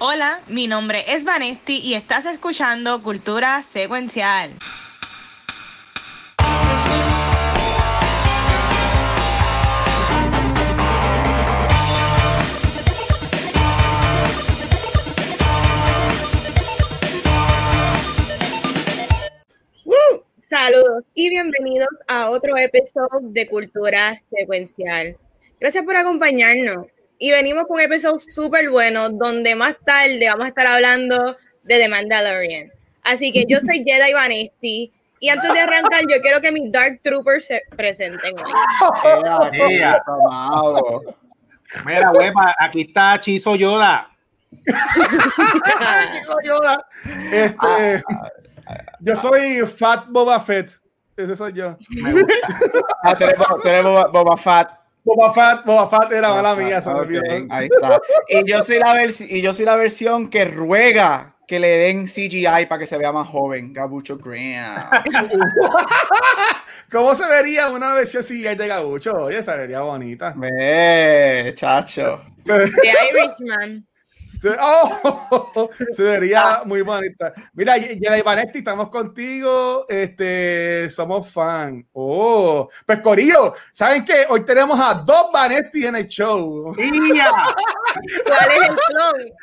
Hola, mi nombre es Vanesti y estás escuchando Cultura Secuencial. Saludos y bienvenidos a otro episodio de Cultura Secuencial. Gracias por acompañarnos. Y venimos con un episodio súper bueno donde más tarde vamos a estar hablando de The Mandalorian. Así que yo soy Jedi Vanesti y antes de arrancar yo quiero que mis Dark Troopers se presenten hoy. Mira, huepa, aquí está Chizo Yoda. Chizo Yoda. Este, yo soy Fat Boba Fett. Ese soy yo. Ah, tenemos Boba Fett. Boba Fett, Boba Fett era mala mía, se Ahí está. Y yo, soy la y yo soy la versión que ruega que le den CGI para que se vea más joven, Gabucho Graham. ¿Cómo se vería una versión CGI de Gabucho? Oye, se vería bonita. Ve, chacho. The Irishman. Oh, se vería muy bonita. Mira, Jedi Vanetti, estamos contigo. Este, somos fan. Oh, pues Corillo, ¿saben qué? Hoy tenemos a dos Vanetti en el show. ¿Cuál es el clon?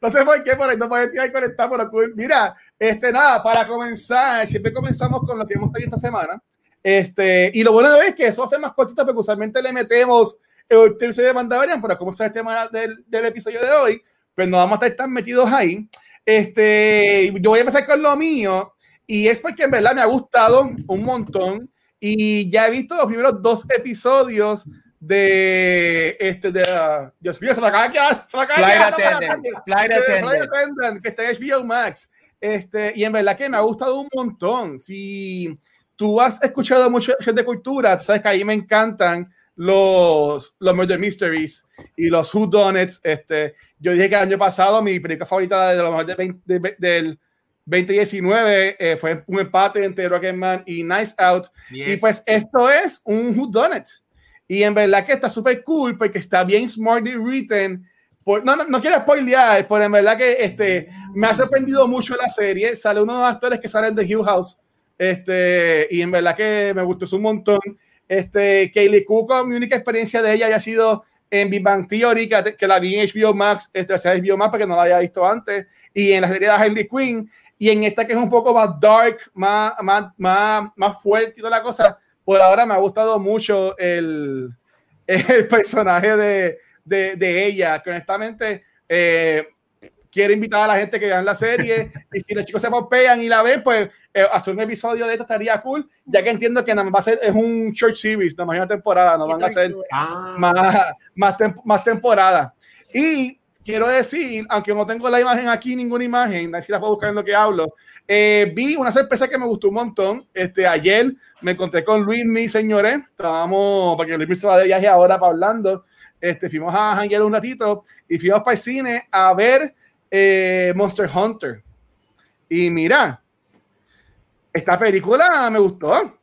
No sé por qué, por ahí no Vanetti hay conectado, pero mira, este, nada, para comenzar, siempre comenzamos con lo que hemos tenido esta semana. Este, y lo bueno es que eso hace más cortito porque usualmente le metemos el tercer de Mandalorian, para cómo está el tema del, del, episodio de hoy, pues no vamos a estar tan metidos ahí. Este, yo voy a empezar con lo mío, y es porque en verdad me ha gustado un montón, y ya he visto los primeros dos episodios de este de uh, Dios mío se me acaba de quedar se me acaba Flight Attendant Flight Attendant que está en HBO Max. Este y en verdad que me ha gustado un montón. Si tú has escuchado mucho de cultura tú sabes que ahí me encantan los, los Murder Mysteries y los Who Done It. Este, yo dije que el año pasado mi película favorita de, lo de, de, del 2019 eh, fue un empate entre Rocketman y Nice Out. Y pues esto es un Who Done It. Y en verdad que está súper cool porque está bien smartly written. Por, no, no, no, quiero spoilear, pero en verdad que este, me ha sorprendido mucho la serie. Sale uno de los actores que salen de Hill House. Este, y en verdad que me gustó un montón. Este, Kaylee Cuoco, mi única experiencia de ella había sido en Big Bang Theory, que, la vi en HBO Max, este, HBO Max, porque no la había visto antes, y en la serie de Harley Quinn, y en esta que es un poco más dark, más, más, más, más fuerte y toda la cosa, por ahora me ha gustado mucho el, el personaje de, de, de ella, que honestamente eh, quiere invitar a la gente que vean la serie y si los chicos se pompean y la ven, pues eh, hacer un episodio de esto estaría cool, ya que entiendo que nada más va a ser es un short series, nada más una temporada, no van a ser ah. más, más, más temporada. Y quiero decir, aunque no tengo la imagen aquí, ninguna imagen, si la puedo buscar en lo que hablo, eh, vi una sorpresa que me gustó un montón. Este, ayer me encontré con Luis, mi señores, estábamos, porque Luis se va de viaje ahora para hablando, este, fuimos a janguear un ratito y fuimos para el cine a ver eh, Monster Hunter. Y mira, esta película me gustó.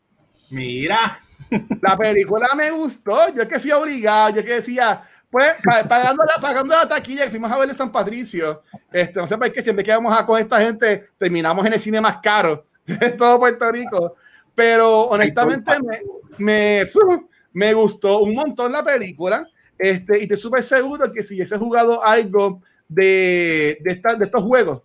Mira. La película me gustó. Yo es que fui obligado, yo que decía, pues pagando la, pagando la taquilla, que fuimos a ver en San Patricio. Este, no sé por qué siempre que vamos a con esta gente, terminamos en el cine más caro de todo Puerto Rico. Pero honestamente me, me, me gustó un montón la película. Este, y te súper seguro que si hubiese jugado algo de, de, de estos juegos,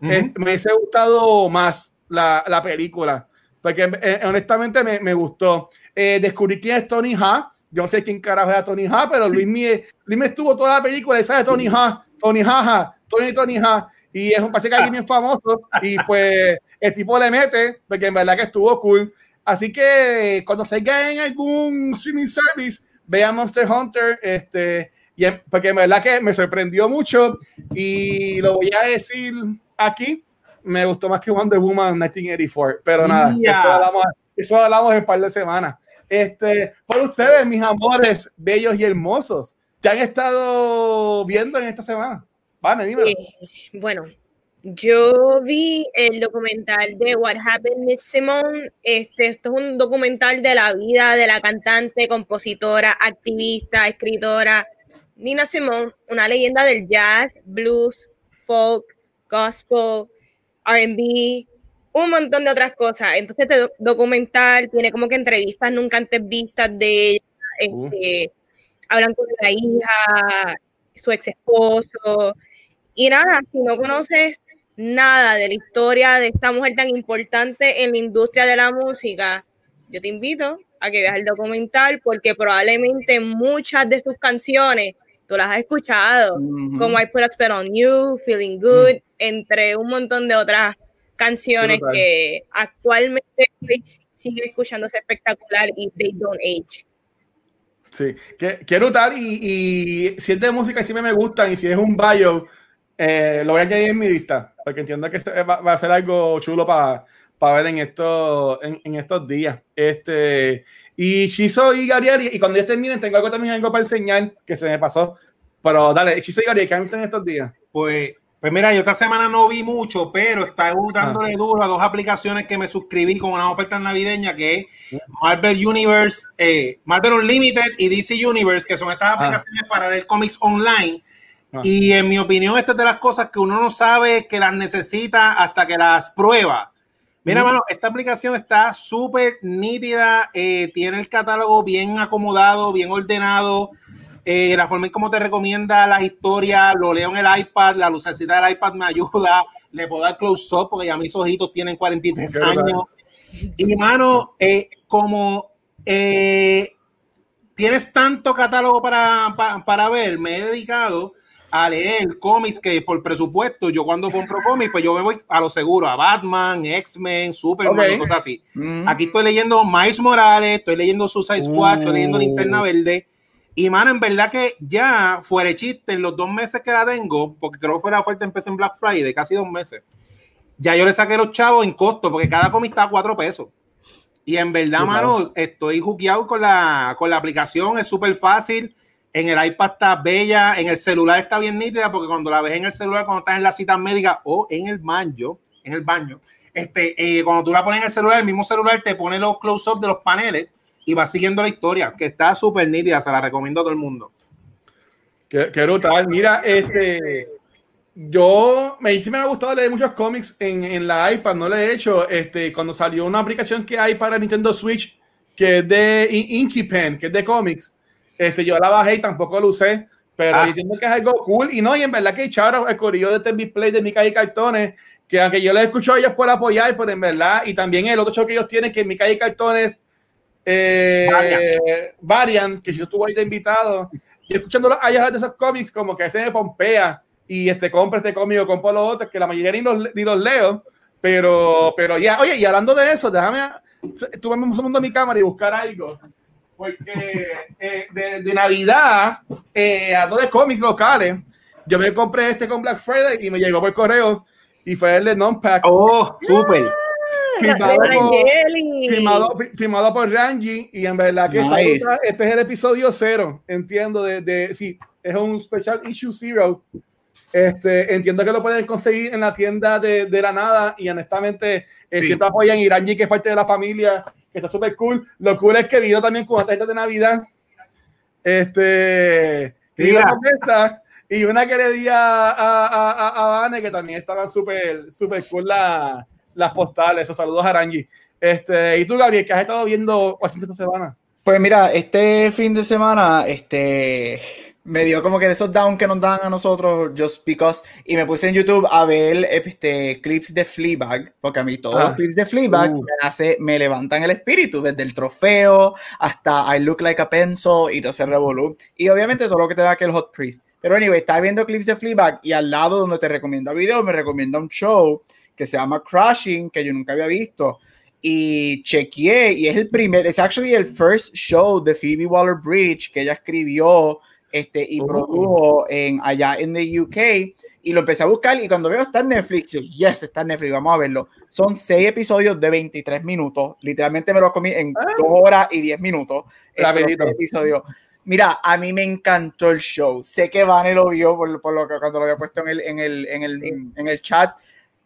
eh, me hubiese gustado más la, la película, porque eh, honestamente me, me gustó. Eh, descubrí quién es Tony Ha. Yo no sé quién carajo era Tony Ha, pero Luis me, Luis me estuvo toda la película y sabe Tony Ha, Tony Ha, Tony Tony Ha. Y es un pase que bien famoso. Y pues el tipo le mete, porque en verdad que estuvo cool. Así que cuando se en algún streaming service, vean Monster Hunter. Este, y porque en verdad que me sorprendió mucho y lo voy a decir aquí, me gustó más que Wonder Woman 1984, pero nada, eso hablamos, en un par de semanas. Este, por ustedes, mis amores bellos y hermosos, ¿qué han estado viendo en esta semana? Vale, dime. Eh, bueno, yo vi el documental de What Happened Miss Simone. Este, esto es un documental de la vida de la cantante, compositora, activista, escritora, Nina Simone, una leyenda del jazz, blues, folk, gospel, RB, un montón de otras cosas. Entonces, este documental tiene como que entrevistas nunca antes vistas de ella. Uh. Este, Hablan con la hija, su ex esposo. Y nada, si no conoces nada de la historia de esta mujer tan importante en la industria de la música, yo te invito a que veas el documental porque probablemente muchas de sus canciones tú las has escuchado, como I Put a Spell on You, Feeling Good, entre un montón de otras canciones que actualmente siguen escuchándose espectacular y they don't age. Sí, qué brutal. Y, y si es de música y siempre me gustan, y si es un bio, eh, lo voy a añadir en mi lista, porque entiendo que va, va a ser algo chulo para ver en, esto, en, en estos días. Este, y Shizo y Gabriel, y cuando ya terminen, tengo algo también algo para enseñar que se me pasó. Pero dale, Shizo y Gabriel, ¿qué han visto en estos días? Pues, pues mira, yo esta semana no vi mucho, pero está dándole duro a dos aplicaciones que me suscribí con unas ofertas navideñas que es Marvel Universe, eh, Marvel Unlimited y DC Universe, que son estas aplicaciones para leer cómics online. Ah. Y en mi opinión, esta es de las cosas que uno no sabe que las necesita hasta que las prueba. Mira, mano, esta aplicación está súper nítida, eh, tiene el catálogo bien acomodado, bien ordenado, eh, la forma en cómo te recomienda las historias, lo leo en el iPad, la lucecita del iPad me ayuda, le puedo dar close up porque ya mis ojitos tienen 43 Qué años. Y mano, eh, como eh, tienes tanto catálogo para, pa- para ver, me he dedicado a leer cómics que por presupuesto, yo cuando compro cómics, pues yo me voy a lo seguro, a Batman, X-Men, Superman, Ok. y cosas así. Mm. Aquí estoy leyendo Miles Morales, estoy leyendo Suicide Squad, estoy leyendo Uh. Linterna Verde. Y mano, en verdad que ya fuera de chiste, en los dos meses que la tengo, porque creo que fue la fuerte empecé en Black Friday, casi dos meses, ya yo le saqué los chavos en costo, porque cada cómic está a cuatro pesos. Y en verdad, Sí, claro. mano, estoy juqueado con la, con la aplicación, es súper fácil. En el iPad está bella, en el celular está bien nítida, porque cuando la ves en el celular, cuando estás en la cita médica o en el baño, en el baño, este, eh, cuando tú la pones en el celular, el mismo celular te pone los close-up de los paneles y va siguiendo la historia, que está súper nítida, se la recomiendo a todo el mundo. Qué, qué brutal. Mira, este. Yo me, sí me ha gustado leer muchos cómics en, en la iPad, no lo he hecho. Este, cuando salió una aplicación que hay para Nintendo Switch, que es de In- Inky Pen, que es de cómics, este, yo la bajé y tampoco lo usé, pero Ah. entiendo que es algo cool. Y no, y en verdad que echaron el corillo de TV Play de Mica y Cartones, que aunque yo les escucho a ellos por apoyar, pero en verdad, y también el otro show que ellos tienen, que Mica y Cartones eh, Varian. Varian, que yo estuve ahí de invitado, y escuchando a ellos de esos cómics, como que se me pompea y este compra este cómic o compro los otros, que la mayoría ni los, ni los leo, pero, pero ya, oye, y hablando de eso, déjame, tú un segundo a mi cámara y buscar algo, porque eh, de, de Navidad, eh, hablando de cómics locales, yo me compré este con Black Friday y me llegó por correo y fue el de Non-Pack. Oh, súper. firmado, firmado, firmado por Ranji y en verdad que esta Nice. este es el episodio cero, entiendo, de, de sí, es un special issue zero. Este, entiendo que lo pueden conseguir en la tienda de, de la nada y honestamente eh, Sí. siempre apoyan a Ranji que es parte de la familia, que está súper cool. Lo cool es que vino también con una tarjeta de Navidad. Este, Mira. y una que le di a, a, a, a- Vane, que también estaban súper súper cool la- las postales. Esos saludos a Ranji. Este, y tú, Gabriel, que has estado viendo haciendo esta semana. Pues mira, este fin de semana, este, me dio como que de esos down que nos dan a nosotros, just because, y me puse en YouTube a ver este, clips de Fleabag, porque a mí todos Ah. los clips de Fleabag Uh. me, hace, me levantan el espíritu, desde el trofeo hasta I look like a pencil y todo ese revolú, y obviamente todo lo que te da que el Hot Priest. Pero anyway, estaba viendo clips de Fleabag y al lado donde te recomienda videos, me recomienda un show que se llama Crushing, que yo nunca había visto y chequeé y es el primer, es actually el first show de Phoebe Waller Bridge que ella escribió este, y Oh. produjo en, allá en the UK y lo empecé a buscar y cuando veo está en Netflix, yo, yes, está en Netflix, vamos a verlo. Son seis episodios de 23 minutos, literalmente me los comí en Ah. dos horas y 10 minutos. Rapidito. episodios. Mira, a mí me encantó el show. Sé que Vane lo vio por, por lo que cuando lo había puesto en el, en el, en el, en el chat.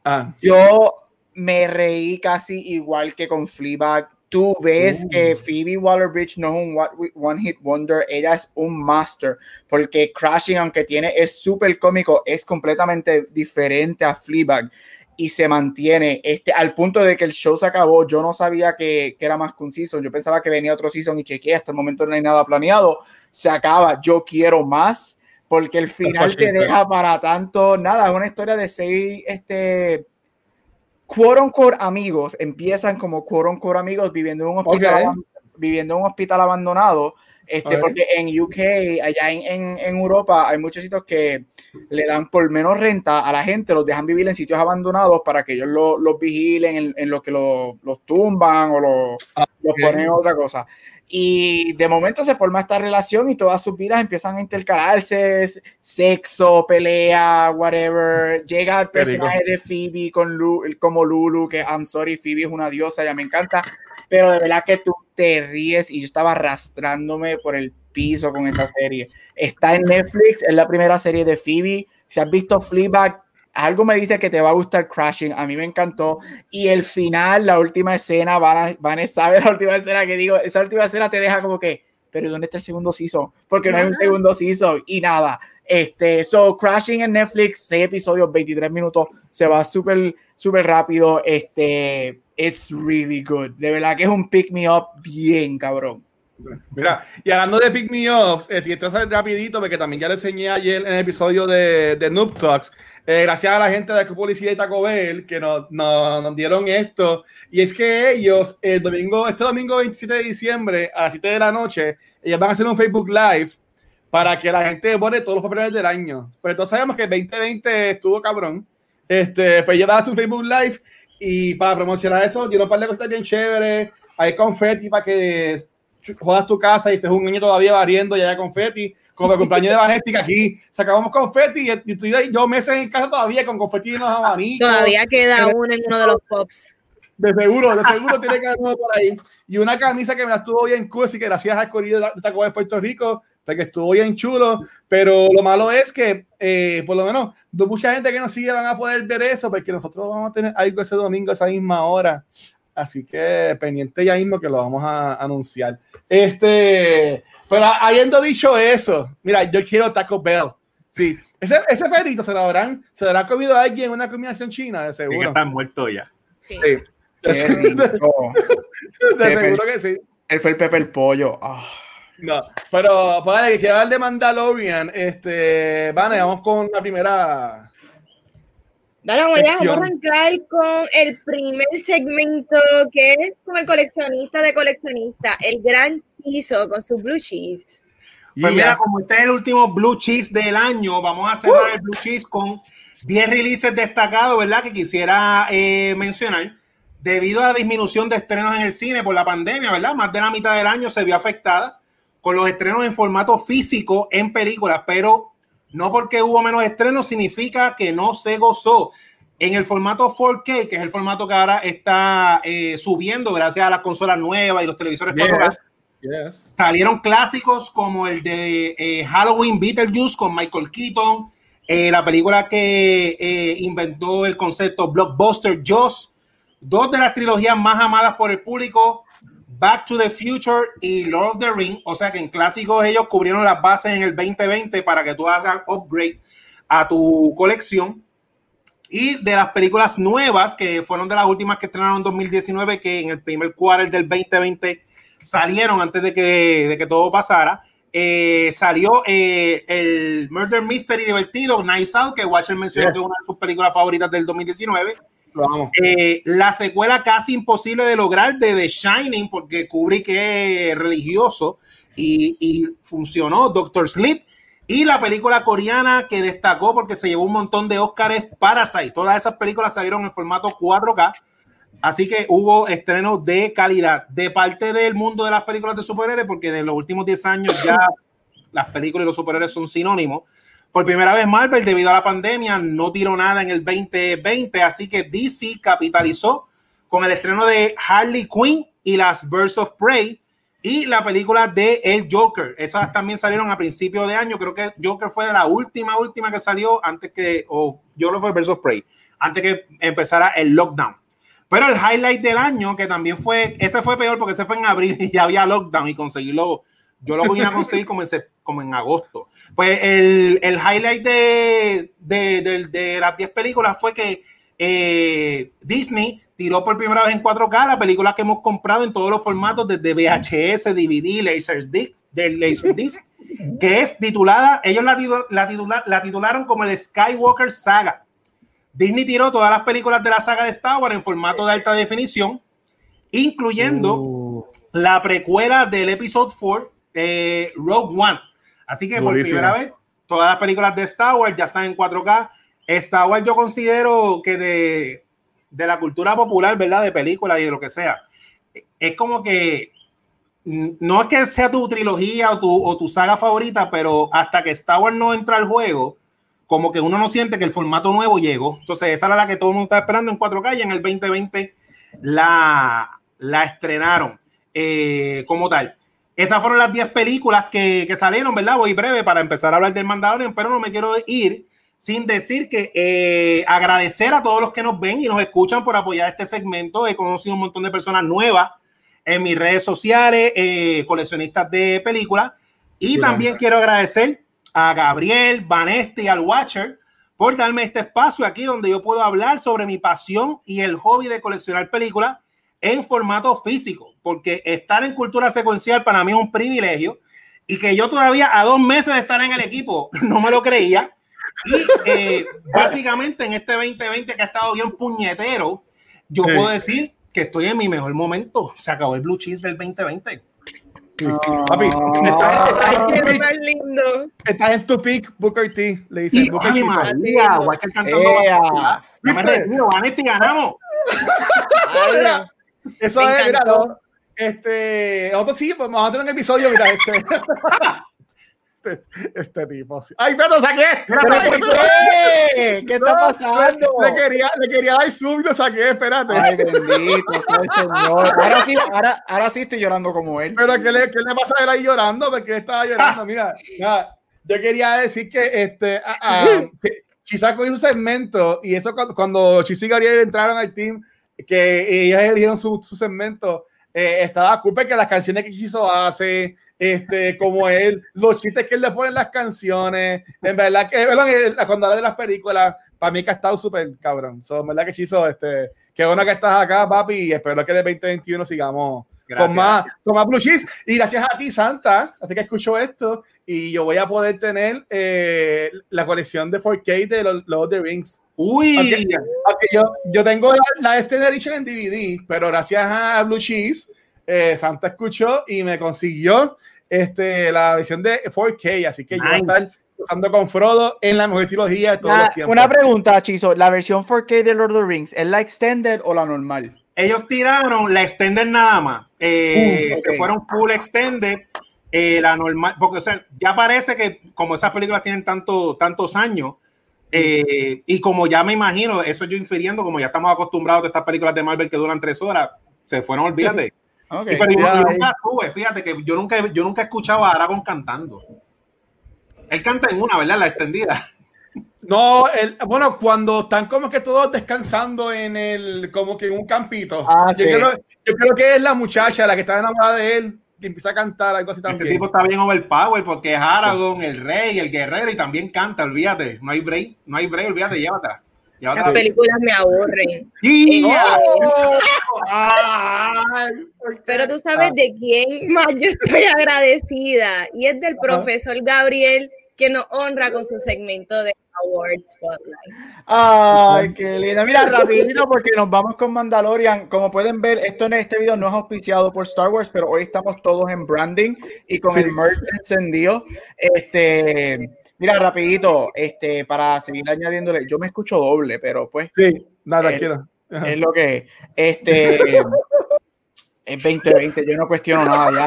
Ah, Yo me reí casi igual que con Fleabag tú ves Uh. que Phoebe Waller-Bridge no es un one hit wonder, ella es un master, porque Crashing, aunque tiene, es súper cómico, es completamente diferente a Fleabag y se mantiene este, al punto de que el show se acabó. Yo no sabía que, que era más que un season, yo pensaba que venía otro season y chequeé, hasta el momento no hay nada planeado. Se acaba, yo quiero más, porque el final te deja para tanto. Nada, es una historia de seis, este quote unquote amigos empiezan como quote unquote amigos viviendo en un hospital, viviendo en un hospital abandonado. Este, porque en UK, allá en, en, en Europa, hay muchos sitios que le dan por menos renta a la gente, los dejan vivir en sitios abandonados para que ellos lo- los vigilen en, en lo que lo- los tumban o lo- los ponen en otra cosa. Y de momento se forma esta relación y todas sus vidas empiezan a intercalarse, sexo, pelea, whatever. Llega el personaje de Phoebe con Lu- como Lulu, que I'm sorry, Phoebe es una diosa, ya me encanta, pero de verdad que tú te ríes y yo estaba arrastrándome por el piso con esta serie. Está en Netflix, es la primera serie de Phoebe. Si has visto Fleabag, algo me dice que te va a gustar Crashing. A mí me encantó. Y el final, la última escena, van a, van a saber la última escena que digo. Esa última escena te deja como que, pero ¿dónde está el segundo season? Porque no hay un segundo season y nada. Este, so Crashing en Netflix, 6 episodios, 23 minutos, se va súper, súper rápido. Este, it's really good. De verdad que es un pick me up bien cabrón. Mira, y hablando de Pick Me Ups, eh, quiero hacer rapidito porque también ya le enseñé ayer en el episodio de, de Noob Talks. Eh, gracias a la gente de Publicidad y Taco Bell que nos, nos, nos dieron esto. Y es que ellos, el domingo, este domingo 27 de diciembre, a las 7 de la noche, ellos van a hacer un Facebook Live para que la gente vote todos los papeles del año. Pero todos sabemos que el 2020 estuvo cabrón. Este, pues ellos van a hacer un Facebook Live y para promocionar eso, dieron un par de cosas bien chéveres. Hay confeti para que jodas tu casa y estés un niño todavía variendo y haya confeti, como el cumpleaños de Vanetti, que aquí sacamos confeti y, y tú y yo meses en casa todavía con confeti y unos abanicos. Todavía queda uno en uno de los pops. De seguro, de seguro tiene que haber uno por ahí. Y una camisa que me la estuvo bien cool, así que gracias al corrido de Taco de Puerto Rico, porque estuvo bien chulo. Pero lo malo es que, eh, por lo menos, no mucha gente que nos sigue van a poder ver eso, porque nosotros vamos a tener algo ese domingo a esa misma hora. Así que pendiente ya mismo que lo vamos a anunciar. Este, pero habiendo dicho eso, mira, yo quiero Taco Bell. Sí, ese, ese perrito se lo habrán, se lo habrá comido a alguien en una combinación china, de Tiene que seguro. estar muerto ya. Sí. Sí. Qué rico. De Qué seguro que sí. Él fue el Pepe el Pollo. Ah. No, pero para que quiero hablar de Mandalorian, este, vale, vamos con la primera. Dale, vamos allá, vamos a arrancar con el primer segmento que es con el coleccionista de coleccionista, el gran Chizo con su blue cheese. Pues Yeah. mira, como este es el último Blue Cheese del año, vamos a cerrar el Blue Cheese con 10 releases destacados, ¿verdad? Que quisiera eh, mencionar. Debido a la disminución de estrenos en el cine por la pandemia, ¿verdad? Más de la mitad del año se vio afectada con los estrenos en formato físico en películas, pero no porque hubo menos estrenos significa que no se gozó. En el formato 4K, que es el formato que ahora está eh, subiendo gracias a las consolas nuevas y los televisores 4K, Yes. Yes. Salieron clásicos como el de eh, Halloween Beetlejuice con Michael Keaton, eh, la película que eh, inventó el concepto Blockbuster Jaws, dos de las trilogías más amadas por el público, Back to the Future y Lord of the Ring. O sea que en clásicos ellos cubrieron las bases en el 2020 para que tú hagas upgrade a tu colección. Y de las películas nuevas, que fueron de las últimas que estrenaron en 2019, que en el primer quarter del 2020 salieron antes de que, de que todo pasara. Eh, salió eh, el Murder Mystery divertido, Nice Out, que Watcher mencionó Yes. que es una de sus películas favoritas del 2019. Eh, la secuela casi imposible de lograr de The Shining, porque Kubrick es religioso y, funcionó, Doctor Sleep. Y la película coreana que destacó porque se llevó un montón de Oscars, Parasite. Todas esas películas salieron en formato 4K. Así que hubo estrenos de calidad de parte del mundo de las películas de superhéroes, porque de los últimos 10 años ya las películas y los superhéroes son sinónimos. Por primera vez Marvel, debido a la pandemia, no tiró nada en el 2020, así que DC capitalizó con el estreno de Harley Quinn y las Birds of Prey y la película de El Joker. Esas también salieron a principio de año. Creo que Joker fue de la última, última que salió antes que, o Joker fue Birds of Prey, antes que empezara el lockdown. Pero el highlight del año, que también fue, ese fue peor porque ese fue en abril y ya había lockdown y conseguirlo, yo lo voy a conseguir como en, sep- como en agosto. Pues el, el highlight de, de, de- de las 10 películas fue que eh, Disney tiró por primera vez en 4K la película que hemos comprado en todos los formatos, desde VHS, DVD, Laserdisc, del Laserdisc, que es titulada, ellos la, la, titula- la titularon como el Skywalker Saga. Disney tiró todas las películas de la saga de Star Wars en formato de alta definición, incluyendo Uh, la precuela del episodio 4, eh, Rogue One. Así que por primera vez, todas las películas de Star Wars ya están en 4K. Star Wars yo considero que de, de la cultura popular, ¿verdad? De películas y de lo que sea, es como que no es que sea tu trilogía o tu, o tu saga favorita, pero hasta que Star Wars no entra al juego, como que uno no siente que el formato nuevo llegó. Entonces, esa era la que todo el mundo estaba esperando en 4K y en el 2020 la, la estrenaron eh, como tal. Esas fueron las 10 películas que, que salieron, ¿verdad? Voy breve para empezar a hablar del Mandalorian, pero no me quiero ir sin decir que eh, agradecer a todos los que nos ven y nos escuchan por apoyar este segmento. He conocido un montón de personas nuevas en mis redes sociales, eh, coleccionistas de películas. Y Sí, también quiero agradecer a Gabriel, Vanesti y al Watcher por darme este espacio aquí donde yo puedo hablar sobre mi pasión y el hobby de coleccionar películas en formato físico, porque estar en cultura secuencial para mí es un privilegio y que yo todavía a dos meses de estar en el equipo no me lo creía. Y eh, básicamente en este 2020 que ha estado bien puñetero, yo Sí. puedo decir que estoy en mi mejor momento. Se acabó el blue cheese del 2020. Papi, estás, estás en tu pick, más lindo. estás en tu pick, Booker T. Le dicen Y, Booker T. María, Watcher cantando. ¡Ea! Ya me retiro, ganamos. Eso Me es, mira, no, este, nosotros sí, pues vamos a tener un episodio, mira, este. Este, este tipo. ¡Ay, pero saqué! ¿Pero por qué? ¿Qué está pasando? Le, le quería, le quería dar zoom y lo saqué, espérate. Ay, bendito Señor. Ahora sí, ahora, ahora sí estoy llorando como él. Pero ¿qué le, qué le pasa a él ahí llorando? Porque él estaba llorando. Mira, mira, yo quería decir que este ah, ah, que Chisaco hizo un segmento y eso cuando, cuando Chis y Gabriel entraron al team, que ellos eligieron su, su segmento, eh, estaba culpa que las canciones que Chiso hace, este, como él, los chistes que él le pone en las canciones, en verdad que perdón, eh, cuando habla de las películas, para mí que ha estado súper cabrón. So, en verdad que Chiso, este, qué bueno que estás acá, papi, y espero que de 2021 sigamos Gracias. con más, con más blue cheese. Y gracias a ti, Santa, así que escucho esto y yo voy a poder tener eh, la colección de 4K de los Lord of the Rings. Uy. Aunque yo, yo tengo la, la Extended Edition en DVD, pero gracias a Blue Cheese, eh, Santa escuchó y me consiguió este, la versión de 4K, así que yo voy a estar Nice. usando con Frodo en la mejor trilogía de todos Una, los tiempos. una pregunta, Chizo. ¿La versión 4K de Lord of the Rings es la extended o la normal? Ellos tiraron la extended nada más. Eh, Uh. Se fueron full extended. eh, la normal, porque o sea, ya parece que como esas películas tienen tanto, tantos años, eh, y como ya me imagino, eso yo infiriendo, como ya estamos acostumbrados a estas películas de Marvel que duran tres horas, se fueron, olvídate. Ok. Y pero yo, nunca tuve, fíjate que yo nunca, yo nunca he escuchado a Aragorn cantando. Él canta en una, ¿verdad? La extendida. No, el, bueno, cuando están como que todos descansando en el, como que en un campito. Ah, yo, sí. creo, yo creo que es la muchacha la que está enamorada de él, que empieza a cantar algo así Ese también. tipo está bien overpower porque es Aragorn, el rey, el guerrero y también canta, olvídate. No hay break, no hay break, olvídate, llévatela. Llévatela. películas me aburren. Y- ¡Oh! Pero tú sabes de quién más yo estoy agradecida y es del profesor Gabriel que nos honra con su segmento de Award Spotlight. Ay, qué lindo. Mira, rapidito porque nos vamos con Mandalorian. Como pueden ver, esto en este video no es auspiciado por Star Wars, pero hoy estamos todos en branding y con Sí. el merch encendido. Este, mira, rapidito, este, para seguir añadiéndole, yo me escucho doble, pero pues Sí, nada, tranquilo. Ajá. es lo que es. Este es 2020, yo no cuestiono nada ya.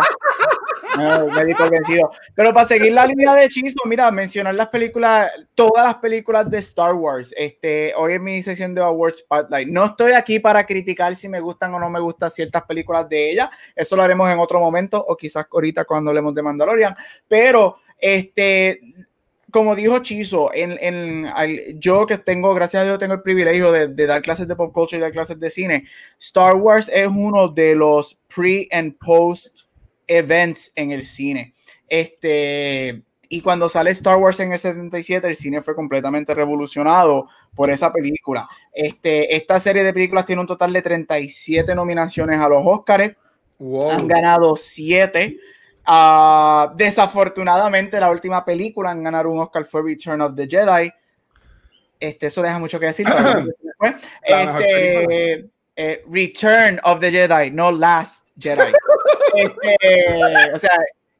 No, me di vencido. Pero para seguir la línea de hechizo, mira, mencionar las películas, todas las películas de Star Wars. Este, hoy en mi sección de Awards Spotlight. No estoy aquí para criticar si me gustan o no me gustan ciertas películas de ella. Eso lo haremos en otro momento o quizás ahorita cuando hablemos de Mandalorian. Pero este como dijo Chizo, en, en, yo que tengo, gracias a Dios, tengo el privilegio de, de, dar clases de pop culture y dar clases de cine. Star Wars es uno de los pre and post events en el cine. Este, y cuando sale Star Wars en el 77, el cine fue completamente revolucionado por esa película. Este, esta serie de películas tiene un total de 37 nominaciones a los Oscars. Han ganado 7. Uh, desafortunadamente, la última película en ganar un Oscar fue Return of the Jedi. Este, eso deja mucho que decir. este, eh, Return of the Jedi, no Last Jedi. Este, o sea,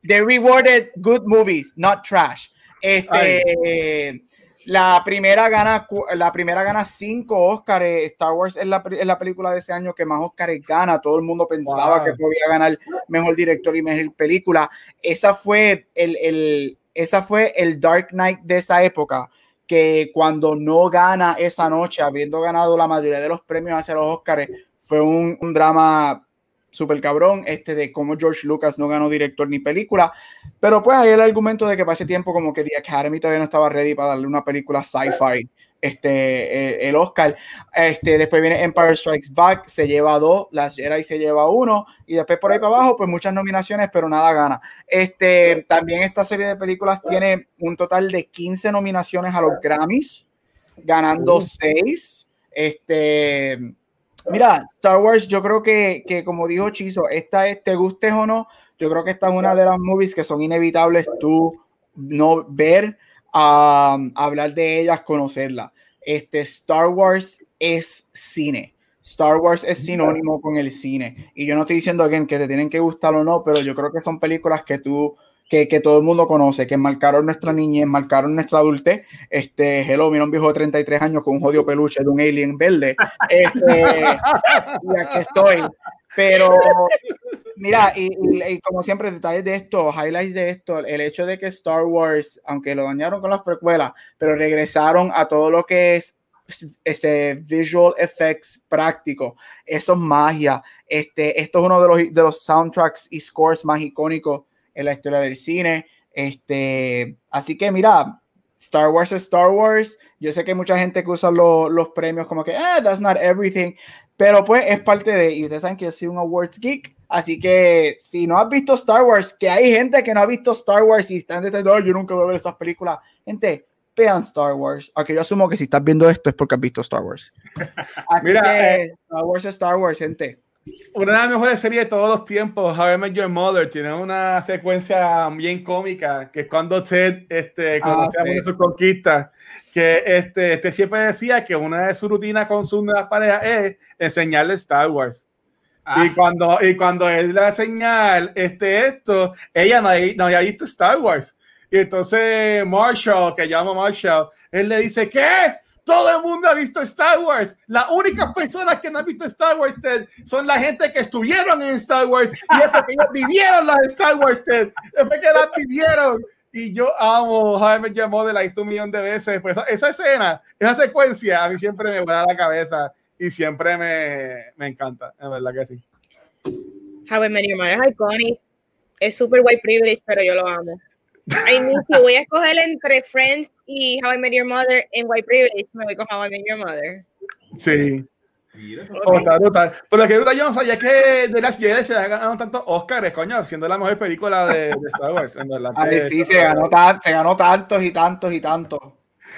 they rewarded good movies, not trash. Este, la primera gana, la primera gana cinco Oscars. Star Wars es la, es la, película de ese año que más Oscars gana. Todo el mundo pensaba que podía ganar mejor director y mejor película. Esa fue el, el, esa fue el Dark Knight de esa época. Que cuando no gana esa noche, habiendo ganado la mayoría de los premios hacia los Oscars, fue un, un drama súper cabrón, este de cómo George Lucas no ganó director ni película, pero pues hay el argumento de que para ese tiempo como que The Academy todavía no estaba ready para darle una película sci-fi este, el, Oscar. Este, después viene Empire Strikes Back, se lleva dos, Las Jedi se lleva uno, y después por ahí para abajo, pues muchas nominaciones, pero nada gana. Este, también esta serie de películas tiene un total de 15 nominaciones a los Grammys, ganando 6. Este, Mira, Star Wars, yo creo que, que como dijo Chizo, esta es, te gustes o no, yo creo que esta es una de las movies que son inevitables tú no ver, um, hablar de ellas, conocerla. Este Star Wars es cine. Star Wars es sinónimo con el cine. Y yo no estoy diciendo again, que te tienen que gustar o no, pero yo creo que son películas que tú que, que, todo el mundo conoce, que marcaron nuestra niñez, marcaron nuestra adultez. Este, hello, mira un viejo de 33 años con un jodido peluche de un alien verde. Este, y aquí estoy. Pero, mira, y, y, como siempre, detalles de esto, highlights de esto, el hecho de que Star Wars, aunque lo dañaron con las precuelas, pero regresaron a todo lo que es este visual effects práctico, eso es magia. Este, esto es uno de los, de los soundtracks y scores más icónicos en la historia del cine. Este, así que mira, Star Wars es Star Wars. Yo sé que hay mucha gente que usa los premios como que, ah, that's not everything, pero pues es parte de, y ustedes saben que yo soy un awards geek, así que si no has visto Star Wars, que hay gente que no ha visto Star Wars y están diciendo, oh, yo nunca voy a ver esas películas, gente, vean Star Wars, aunque yo asumo que si estás viendo esto es porque has visto Star Wars. Mira, eh, Star Wars es Star Wars, gente. Una de las mejores series de todos los tiempos, How I Met Your Mother, tiene una secuencia bien cómica, que es cuando Ted este, conoce ah, a su conquista, que este, este siempre decía que una de sus rutinas con sus nuevas parejas es enseñarle Star Wars. Y, ah. cuando, y cuando él le enseñar este, esto, ella no, no había visto Star Wars. Y entonces Marshall, que llama Marshall, él le dice, ¿qué? Todo el mundo ha visto Star Wars. La única persona que no ha visto Star Wars, Ted, son la gente que estuvieron en Star Wars y es porque ellos vivieron la Star Wars, Ted. Es porque la vivieron. Y yo amo Jaime llamó de la un millón de veces. Pues esa, escena, esa secuencia, a mí siempre me vuela la cabeza y siempre me, me encanta. Es verdad que sí. I Met es iconic. Es super white privilege, pero yo lo amo. Ay, si voy a escoger entre Friends y How I Met Your Mother en White Privilege, me voy con How I Met Your Mother. Sí. Total, total. Pero lo que yo no sabía que de las Jedi se ha ganado tantos Oscars, coño, siendo la mejor película de, de Star Wars. En verdad, Ay, sí, se ganó, tan, se ganó tantos y tantos y tantos.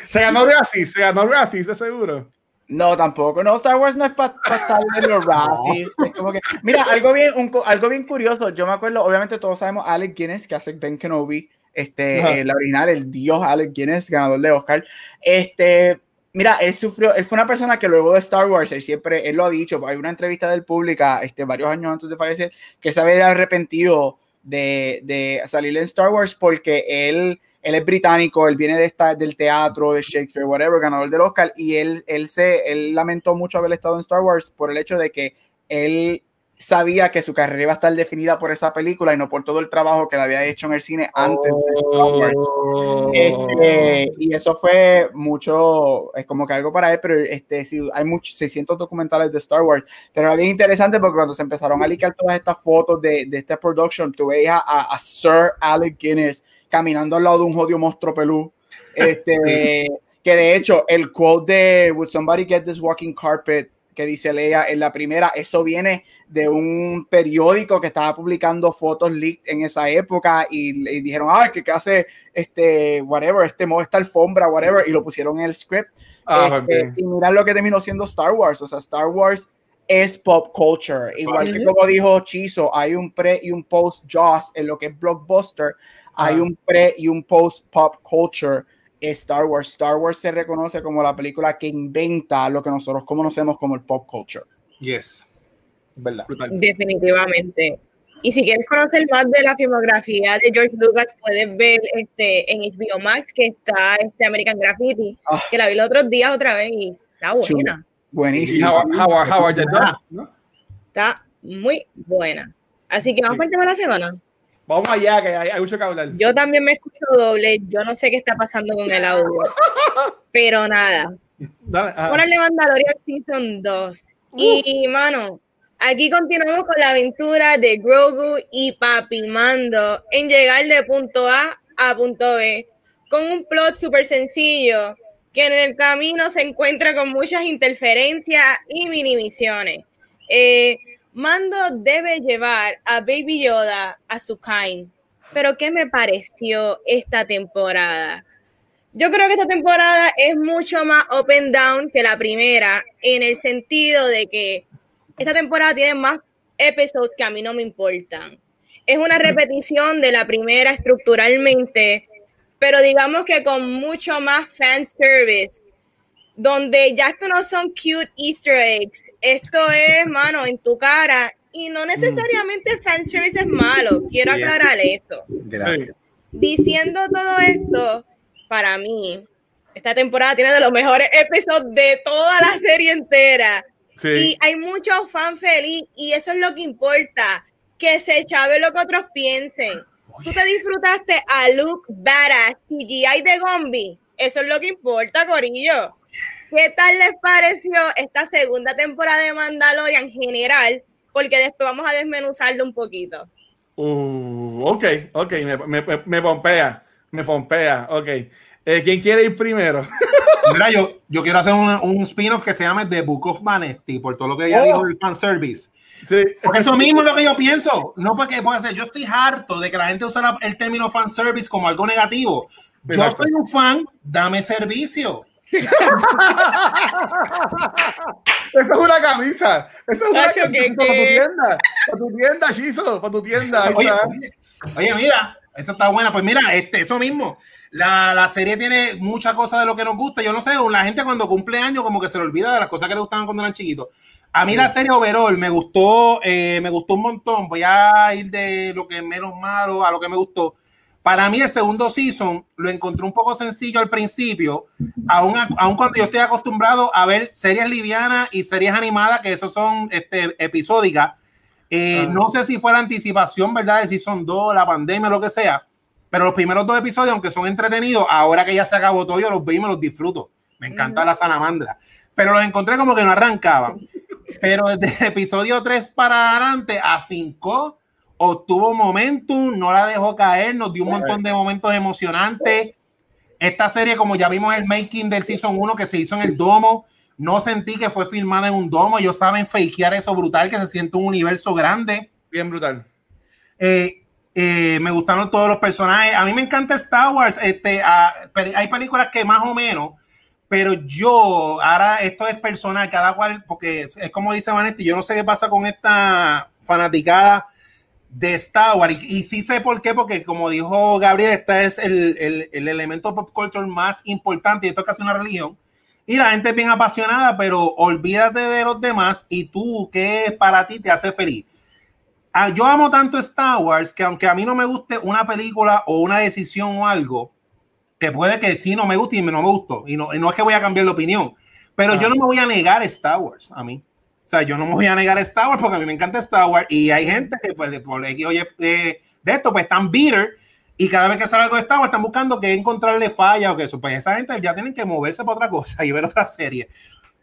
Se ganó Razzies, se ganó Razzies, de seguro. No, tampoco. No, Star Wars no es para pa estar en los Razzies. Es como que, mira, algo bien, un, algo bien curioso. Yo me acuerdo, obviamente todos sabemos Alec Guinness, que hace Ben Kenobi este, el original, el dios Alec Guinness, ganador de Oscar. Este, mira, él sufrió, él fue una persona que luego de Star Wars, él siempre, él lo ha dicho, hay una entrevista del pública, este, varios años antes de fallecer, que se había arrepentido de, de salir en Star Wars porque él, él es británico, él viene de esta, del teatro, de Shakespeare, whatever, ganador del Oscar, y él, él, se, él lamentó mucho haber estado en Star Wars por el hecho de que él sabía que su carrera iba a estar definida por esa película y no por todo el trabajo que le había hecho en el cine antes de Star Wars. Este, y eso fue mucho, es como que algo para él, pero este, sí, hay muchos 600 documentales de Star Wars, pero era bien interesante porque cuando se empezaron a licar todas estas fotos de, de esta production, tú veías a, a, Sir Alec Guinness caminando al lado de un jodido monstruo pelú. Este, que de hecho, el quote de Would somebody get this walking carpet que dice Leia en la primera, eso viene de un periódico que estaba publicando fotos leaked en esa época y, y dijeron, ah, que, que hace este, whatever, este modo, esta alfombra, whatever, y lo pusieron en el script. Ah, Este, ok. Y mirar lo que terminó siendo Star Wars, o sea, Star Wars es pop culture, igual que como dijo Chizo, hay un pre y un post Joss en lo que es blockbuster, hay Ah. un pre y un post pop culture Star Wars. Star Wars se reconoce como la película que inventa lo que nosotros conocemos como el pop culture. Yes. ¿Verdad? Brutal. Definitivamente. Y si quieres conocer más de la filmografía de George Lucas, puedes ver este en HBO Max que está este American Graffiti, Ah. que la vi los otros días otra vez y está buena. Y Buenísimo. Howard, Howard. Está muy buena. Así que vamos Sí. para el tema de la semana. Vamos allá, que hay, hay mucho que hablar. Yo también me escucho doble. Yo no sé qué está pasando con el audio. Pero nada. Ponerle Mandalorian Season 2. Y, mano, aquí continuamos con la aventura de Grogu y Papi Mando en llegar de punto A a punto B con un plot súper sencillo que en el camino se encuentra con muchas interferencias y mini misiones. Eh, Mando debe llevar a Baby Yoda a su kind. Pero ¿qué me pareció esta temporada? Yo creo que esta temporada es mucho más up and down que la primera, en el sentido de que esta temporada tiene más episodios que a mí no me importan. Es una repetición de la primera estructuralmente, pero digamos que con mucho más fan service, donde ya esto no son cute easter eggs, esto es, mano, en tu cara, y no necesariamente fan service es malo, quiero aclarar eso Gracias. diciendo todo esto, para mí, esta temporada tiene de los mejores episodios de toda la serie entera. Sí. Y hay muchos fans feliz y eso es lo que importa, que se chave lo que otros piensen. Tú te disfrutaste a Luke Badass, CGI de Gombi. Eso es lo que importa, Corillo. ¿Qué tal les pareció esta segunda temporada de Mandalorian en general? Porque después vamos a desmenuzarlo un poquito. Uh, ok, ok, me, me, me- pompea, me pompea, ok. Eh, ¿Quién quiere ir primero? Mira, yo, yo quiero hacer un, un spin-off que se llame The Book of Vanity, por todo lo que ya Oh. dijo el fanservice. Sí. Porque eso mismo es lo que yo pienso. No porque puede ser. Yo estoy harto de que la gente usa la- el término fanservice como algo negativo. Yo Exacto. soy un fan, dame servicio. Esa es una camisa. Esa es una Nacho, camisa ¿qué- para tu tienda. Para tu tienda, Shizo. Para tu tienda. Ahí Oye, está. oye, oye, mira, esa está buena. Pues mira, este, eso mismo. La, la serie tiene muchas cosas de lo que nos gusta. Yo no sé, la gente cuando cumple años como que se le olvida de las cosas que le gustaban cuando eran chiquitos. A mí la serie overall me gustó, eh, me gustó un montón. Voy a ir de lo que es menos malo a lo que me gustó. Para mí el segundo season lo encontré un poco sencillo al principio, aun, aun cuando yo estoy acostumbrado a ver series livianas y series animadas, que eso son este, episódicas. Eh, Ah. No sé si fue la anticipación, ¿verdad? De Season 2, la pandemia, lo que sea. Pero los primeros dos episodios, aunque son entretenidos, ahora que ya se acabó todo, yo los veo y me los disfruto. Me encanta la salamandra. Pero los encontré como que no arrancaban. Pero desde el episodio 3 para adelante, afincó, obtuvo momentum, no la dejó caer, nos dio un montón de momentos emocionantes. Esta serie, como ya vimos el making del Season 1 que se hizo en el domo, no sentí que fue filmada en un domo. Ellos saben fakear eso brutal, que se siente un universo grande. Bien brutal. Eh, eh, me gustaron todos los personajes. A mí me encanta Star Wars. Este, pe- hay películas que más o menos, pero yo, ahora esto es personal, cada cual, porque es, es como dice Vanetti, yo no sé qué pasa con esta fanaticada de Star Wars. Y, y sí sé por qué, porque como dijo Gabriel, este es el, el, el elemento pop culture más importante y esto es casi una religión. Y la gente es bien apasionada, pero olvídate de los demás y tú, ¿qué para ti te hace feliz? Ah, yo amo tanto Star Wars que aunque a mí no me guste una película o una decisión o algo, que puede que sí no me guste y no me gustó, y no, y no es que voy a cambiar la opinión, pero Ah. yo no me voy a negar Star Wars a mí. O sea, yo no me voy a negar Star Wars porque a mí me encanta Star Wars y hay gente que pues, por X o Y de, de esto pues están bitter y cada vez que sale algo de Star Wars están buscando que encontrarle falla o que eso. Pues esa gente ya tienen que moverse para otra cosa y ver otra serie.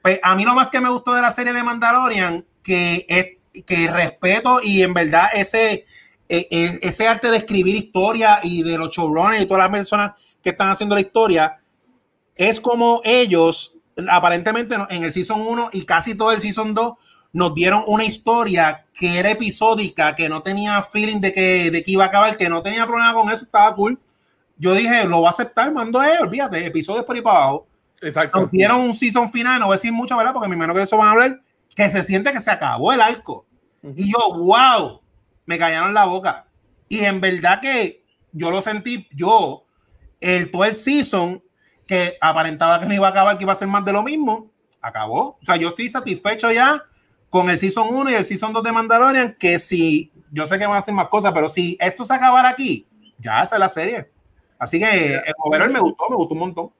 Pues a mí lo más que me gustó de la serie de Mandalorian, que es que respeto y en verdad ese, eh, eh, ese arte de escribir historia y de los showrunners y todas las personas que están haciendo la historia, es como ellos, aparentemente en el Season 1 y casi todo el Season 2, nos dieron una historia que era episódica, que no tenía feeling de que, de que iba a acabar, que no tenía problema con eso, estaba cool. Yo dije, lo voy a aceptar, mando él, olvídate, episodios por ahí para abajo. Exacto. Nos dieron un season final, no voy a decir mucho, ¿verdad? Porque me imagino que eso van a hablar, que se siente que se acabó el arco. Y yo, wow, me callaron la boca. Y en verdad que yo lo sentí, yo, el todo el season que aparentaba que no iba a acabar, que iba a ser más de lo mismo, acabó. O sea, yo estoy satisfecho ya con el Season 1 y el Season 2 de Mandalorian, que si, yo sé que van a hacer más cosas, pero si esto se acabara aquí, ya hace la serie. Así que el overall me gustó, me gustó un montón.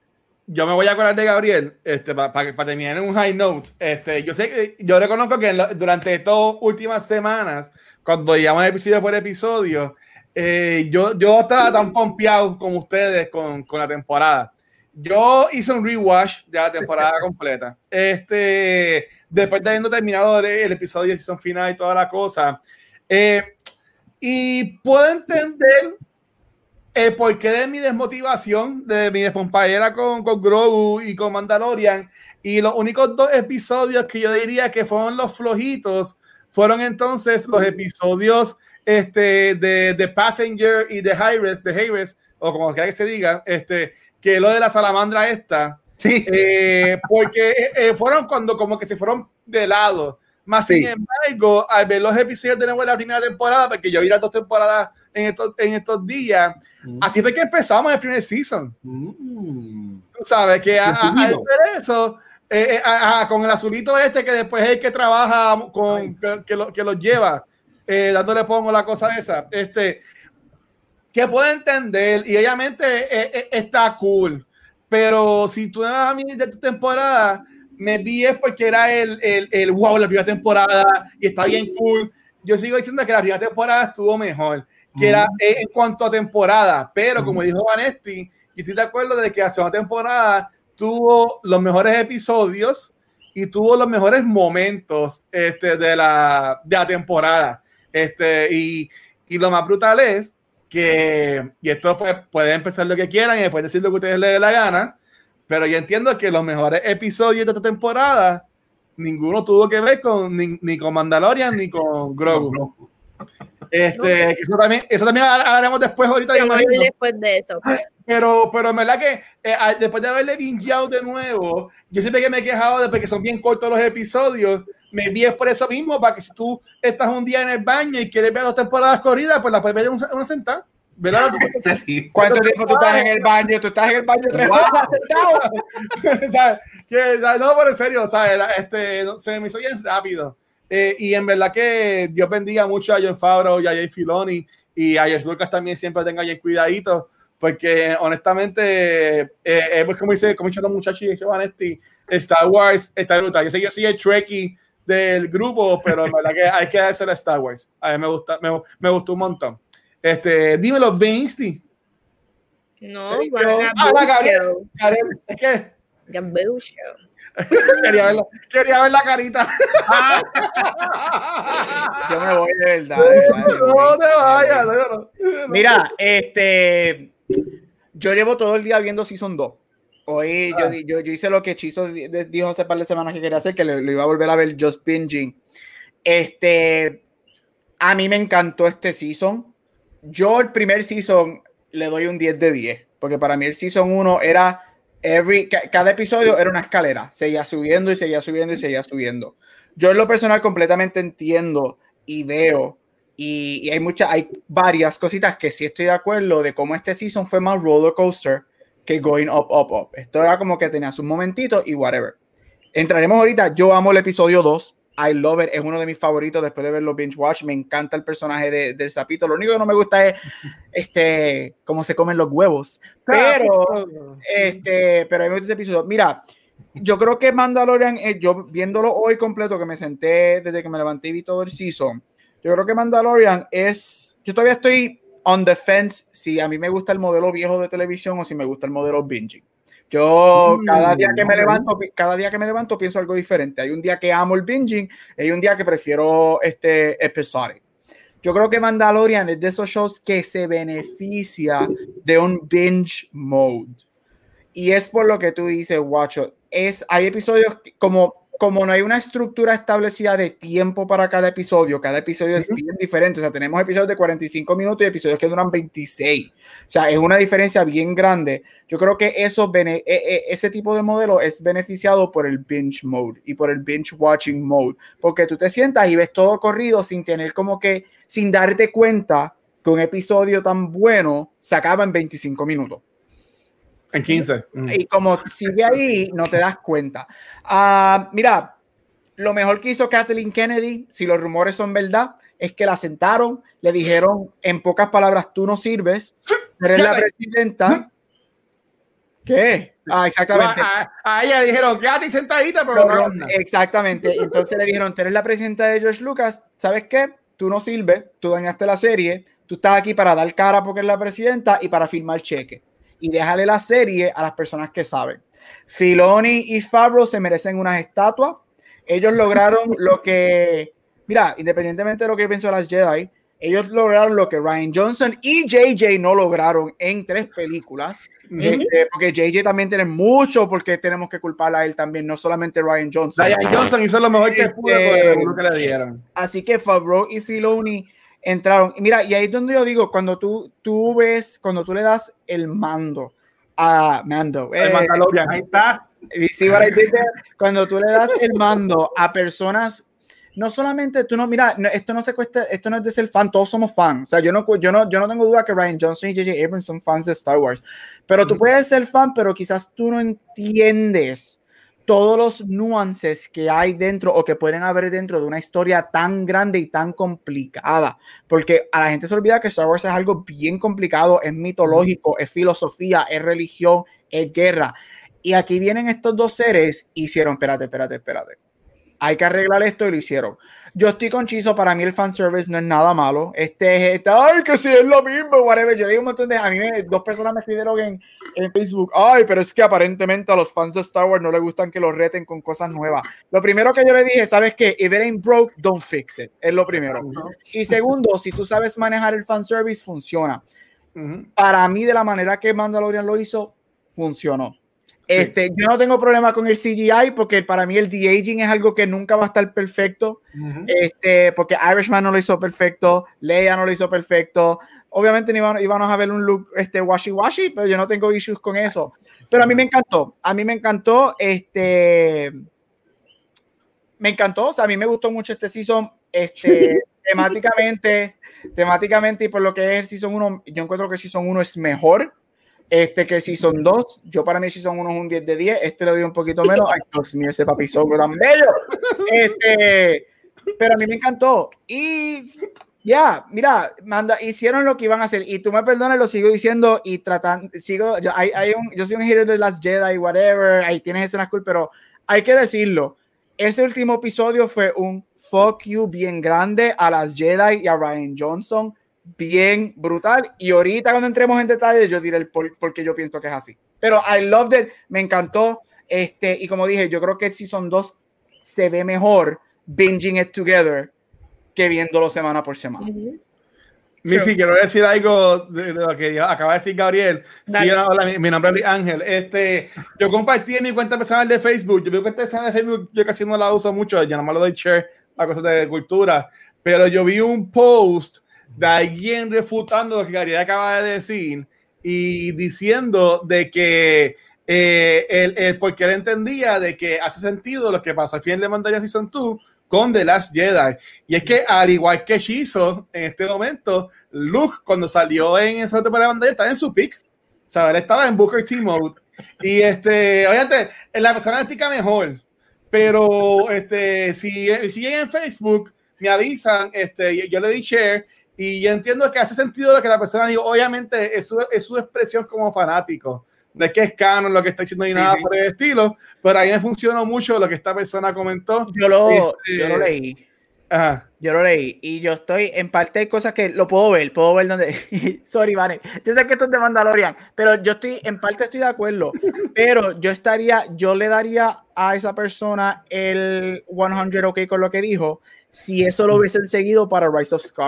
Yo me voy a acordar de Gabriel, este, para terminar en un high note. Este, yo sé yo reconozco que durante estas últimas semanas, cuando llevamos episodio por episodio, eh, yo, yo estaba tan pompeado como ustedes con, con la temporada. Yo hice un rewatch de la temporada completa. Este, después de habiendo terminado el episodio de season final y toda la cosa. Eh, y puedo entender el porqué de mi desmotivación, de mi despompayera con, con Grogu y con Mandalorian. Y los únicos dos episodios que yo diría que fueron los flojitos fueron entonces los episodios este, de, de Passenger y de Hyres, de Hyres, o como quiera que se diga, este, que lo de la salamandra esta. Sí. Eh, porque eh, eh, fueron cuando como que se fueron de lado. Más sin embargo, al ver los episodios de nuevo de la primera temporada, porque yo vi las dos temporadas en estos, en estos días, mm. así fue que empezamos el primer season. Mm. Tú sabes que al ver eso, con el azulito este que después es el que trabaja con, que, que, lo, que los lleva, dándole pongo la cosa esa, este, que puede entender y obviamente está cool pero si tú a mí de tu temporada, me vi es porque era el, el, el wow, la primera temporada y está bien cool. Yo sigo diciendo que la primera temporada estuvo mejor, que era en cuanto a temporada, pero como dijo Vanesti, y estoy de acuerdo de que la segunda temporada tuvo los mejores episodios y tuvo los mejores momentos este, de, la, de la temporada. Este, y, y lo más brutal es que, y esto pues, puede empezar lo que quieran y después decir lo que ustedes les dé la gana, pero yo entiendo que los mejores episodios de esta temporada, ninguno tuvo que ver con ni, ni con Mandalorian ni con Grogu. Este, eso también, eso también hablaremos después ahorita. después de eso. Pero, pero en verdad que eh, después de haberle bingeado de nuevo, yo siempre que me he quejado de que son bien cortos los episodios, me vi es por eso mismo, para que si tú estás un día en el baño y quieres ver dos temporadas corridas, pues la puedes ver una, una sentada. ¿Verdad? ¿Cuánto tiempo tú estás en el baño? ¿Tú estás en el baño tres horas ¿Sabes? Que, No, pero en serio, ¿sabes? Este, se me hizo bien rápido. Eh, y en verdad que Dios bendiga mucho a John Favreau y a Jay Filoni y a George Lucas también siempre tenga bien cuidadito, porque honestamente, eh, eh, pues como dice, como dicen los muchachos y Vanesti, Star Wars está brutal. Yo sé que yo soy el Trekkie del grupo, pero en verdad que hay que hacer Star Wars. A mí me gusta, me, me gustó un montón. Este, dímelo, Vinci. No, ah, Gabriel, es que quería, ver la, quería ver la carita. Yo me voy de verdad. no te vayas. Mira, este, yo llevo todo el día viendo Season 2. Hoy yo, ah. yo, yo, hice lo que Chizo dijo hace par de semanas que quería hacer, que lo, iba a volver a ver just binging. Este, a mí me encantó este season. Yo el primer season le doy un 10 de 10, porque para mí el season 1 era every, cada episodio era una escalera, seguía subiendo y seguía subiendo y seguía subiendo. Yo en lo personal completamente entiendo y veo y, y hay muchas, hay varias cositas que sí estoy de acuerdo de cómo este season fue más roller coaster que going up, up, up. Esto era como que tenías un momentito y whatever. Entraremos ahorita. Yo amo el episodio 2. I love it. Es uno de mis favoritos después de verlo binge watch. Me encanta el personaje de, del sapito. Lo único que no me gusta es este cómo se comen los huevos. Pero, este, pero hay muchos episodios. Mira, yo creo que Mandalorian, eh, yo viéndolo hoy completo, que me senté desde que me levanté y vi todo el season, yo creo que Mandalorian es. Yo todavía estoy on the fence si a mí me gusta el modelo viejo de televisión o si me gusta el modelo binging. Yo cada día que me mm. levanto, cada día que me levanto pienso algo diferente. Hay un día que amo el binging, hay un día que prefiero este episodic. Yo creo que Mandalorian es de esos shows que se beneficia de un binge mode. Y es por lo que tú dices, Guacho. Es, hay episodios como, como no hay una estructura establecida de tiempo para cada episodio, cada episodio es bien diferente. O sea, tenemos episodios de 45 minutos y episodios que duran 26. O sea, es una diferencia bien grande. Yo creo que eso, e- e- ese tipo de modelo es beneficiado por el binge mode y por el binge watching mode. Porque tú te sientas y ves todo corrido sin tener como que, sin darte cuenta que un episodio tan bueno se acaba en 25 minutos. En 15. Mm. Y como sigue ahí, no te das cuenta. Ah, mira, lo mejor que hizo Kathleen Kennedy, si los rumores son verdad, es que la sentaron, le dijeron en pocas palabras, tú no sirves, eres la presidenta. ¿Qué? Ah, exactamente. A, a ella dijeron, quédate sentadita, pero no no, exactamente. Entonces le dijeron, tú eres la presidenta de George Lucas, ¿sabes qué? Tú no sirves, tú dañaste la serie, tú estás aquí para dar cara porque eres la presidenta y para firmar cheque. Y déjale la serie a las personas que saben. Filoni y Favreau se merecen unas estatuas. Ellos lograron lo que, mira, independientemente de lo que pienso de las Jedi, ellos lograron lo que Ryan Johnson y JJ no lograron en tres películas. Este, porque JJ también tiene mucho porque tenemos que culparla a él también, no solamente Ryan Johnson. Ryan Johnson hizo lo mejor que pudo con el Este- seguro que le dieron. Así que Favreau y Filoni entraron. Y mira, y ahí es donde yo digo, cuando tú, tú ves, cuando tú le das el mando a Mando, El eh, Mandalorian. Ahí está. cuando tú le das el mando a personas, no solamente tú no, mira, no, esto no se cuesta, esto no es de ser fan, todos somos fans. O sea, yo no, yo no, yo no tengo duda que Ryan Johnson y J.J. Abrams son fans de Star Wars, pero tú puedes ser fan, pero quizás tú no entiendes todos los nuances que hay dentro o que pueden haber dentro de una historia tan grande y tan complicada. Porque a la gente se olvida que Star Wars es algo bien complicado, es mitológico, es filosofía, es religión, es guerra. Y aquí vienen estos dos seres y hicieron, espérate, espérate, espérate. Hay que arreglar esto y lo hicieron. Yo estoy con Chizo, para mí el fanservice no es nada malo. Este es, este, ay, que si es lo mismo, whatever. Yo digo un montón de, a mí me- dos personas me escribieron en, en Facebook, ay, pero es que aparentemente a los fans de Star Wars no les gustan que los reten con cosas nuevas. Lo primero que yo le dije, ¿sabes qué? If it ain't broke, don't fix it. Es lo primero. Y segundo, si tú sabes manejar el fanservice, funciona. Para mí, de la manera que Mandalorian lo hizo, funcionó. Este, yo no tengo problema con el CGI porque para mí el de-aging es algo que nunca va a estar perfecto. Este, porque Irishman no lo hizo perfecto, Leia no lo hizo perfecto. Obviamente no íbamos, íbamos a ver un look este, washy-washy, pero yo no tengo issues con eso. Pero a mí me encantó. A mí me encantó. Este, me encantó. O sea, a mí me gustó mucho este season. Este, temáticamente, temáticamente y por lo que es el season 1, yo encuentro que el season 1 es mejor este que el Season 2, yo para mí el Season 1 es un 10 de 10, este lo doy un poquito menos, ay Dios mío, ese papizongo tan bello, este, pero a mí me encantó, y ya, mira, manda, hicieron lo que iban a hacer, y tú me perdonas, lo sigo diciendo, y tratando, sigo, yo, hay, hay un, yo soy un hater de las Jedi, whatever, ahí tienes escenas cool, pero hay que decirlo, ese último episodio fue un fuck you bien grande a las Jedi y a Ryan Johnson, bien brutal. Y ahorita cuando entremos en detalle, yo diré el por, por qué yo pienso que es así. Pero I loved it, me encantó. Este, y como dije, yo creo que el Season 2 se ve mejor binging it together que viéndolo semana por semana. Missy, quiero decir algo de, lo que acaba de decir Gabriel. Sí, hola, mi, mi nombre es Ángel. Este, yo compartí en mi cuenta personal de Facebook. Yo mi cuenta personal de Facebook, yo casi no la uso mucho, ya no me lo doy share a cosas de cultura. Pero yo vi un post de alguien refutando lo que Gabriel acaba de decir y diciendo de que eh, el, el- porque él entendía de que hace sentido lo que pasó al final de Mandalorian Season 2 con The Last Jedi. Y es que, al igual que Shizo, en este momento, Luke, cuando salió en esa temporada de Mandalorian, estaba en su peak. O sea, él estaba en Booker T mode. Y este, obviamente, la persona explica mejor. Pero este, si si siguen en Facebook, me avisan, este, y yo le di share. Y yo entiendo que hace sentido lo que la persona dijo. Obviamente, es su, es su expresión como fanático. No es que es canon lo que está diciendo ni nada sí. por el estilo, pero a mí me funcionó mucho lo que esta persona comentó. Yo lo, Este- yo lo leí. Ajá. Yo lo leí y yo estoy en parte de cosas que lo puedo ver, puedo ver donde. Sorry, Vane. Yo sé que esto es de Mandalorian, pero yo estoy en parte estoy de acuerdo. Pero yo estaría, yo le daría a esa persona el 100 ok con lo que dijo. Si eso lo hubiesen seguido para Rise of, Sky,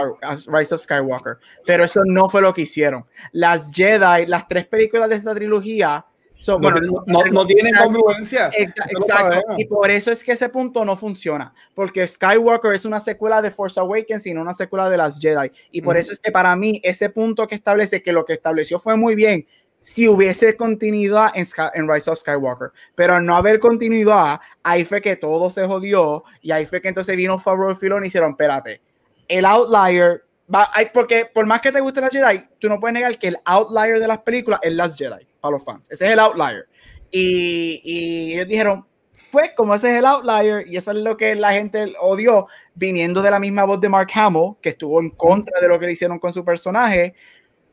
Rise of Skywalker. Pero eso no fue lo que hicieron. Las Jedi, las tres películas de esta trilogía, No, bueno, no, no tienen congruencia. Exacto. Y por eso es que ese punto no funciona. Porque Skywalker es una secuela de Force Awakens y no una secuela de las Jedi. Y por eso es que para mí ese punto que establece que lo que estableció fue muy bien si hubiese continuidad en, Sky- en Rise of Skywalker. Pero al no haber continuidad, ahí fue que todo se jodió. Y ahí fue que entonces vino Favreau y Filoni y hicieron, espérate, el outlier... Va, porque por más que te guste la Jedi, tú no puedes negar que el outlier de las películas es las Jedi, para los fans. Ese es el outlier. Y, y ellos dijeron, pues como ese es el outlier y eso es lo que la gente odió, viniendo de la misma voz de Mark Hamill, que estuvo en contra de lo que le hicieron con su personaje,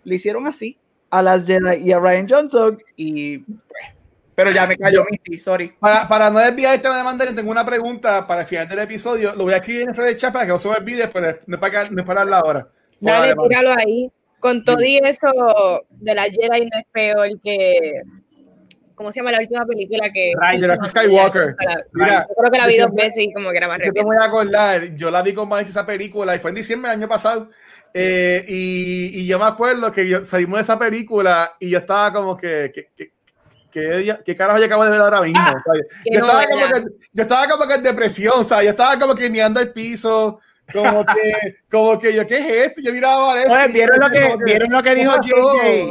le hicieron así a las Jedi y a Ryan Johnson y pero ya me cayó Misty, sorry. Para, para no desviar el tema de Mandarin, tengo una pregunta para el final del episodio. Lo voy a escribir en el de chat para que no se me olvide, pero no es para, no es para hablar ahora. Dale, tíralo ahí. Con todo y eso de la Jedi no es peor que. ¿Cómo se llama la última película que. Rise of Skywalker. Yo Mira, creo que la vi yo dos veces y como que era más Yo te rápido. voy a acordar, yo la vi con Vanessa esa película y fue en diciembre del año pasado. eh, y, y yo me acuerdo que yo, salimos de esa película y yo estaba como que. que, que que, ¿Qué carajo yo acabo de ver ahora mismo? O sea, que yo, no, estaba como ¿verdad? que, yo estaba como que en depresión, o sea, yo estaba como que mirando el piso, como que, como que yo, ¿qué es esto? Yo miraba a Oye, ¿vieron lo que, ¿vieron lo que dijo ¿Qué?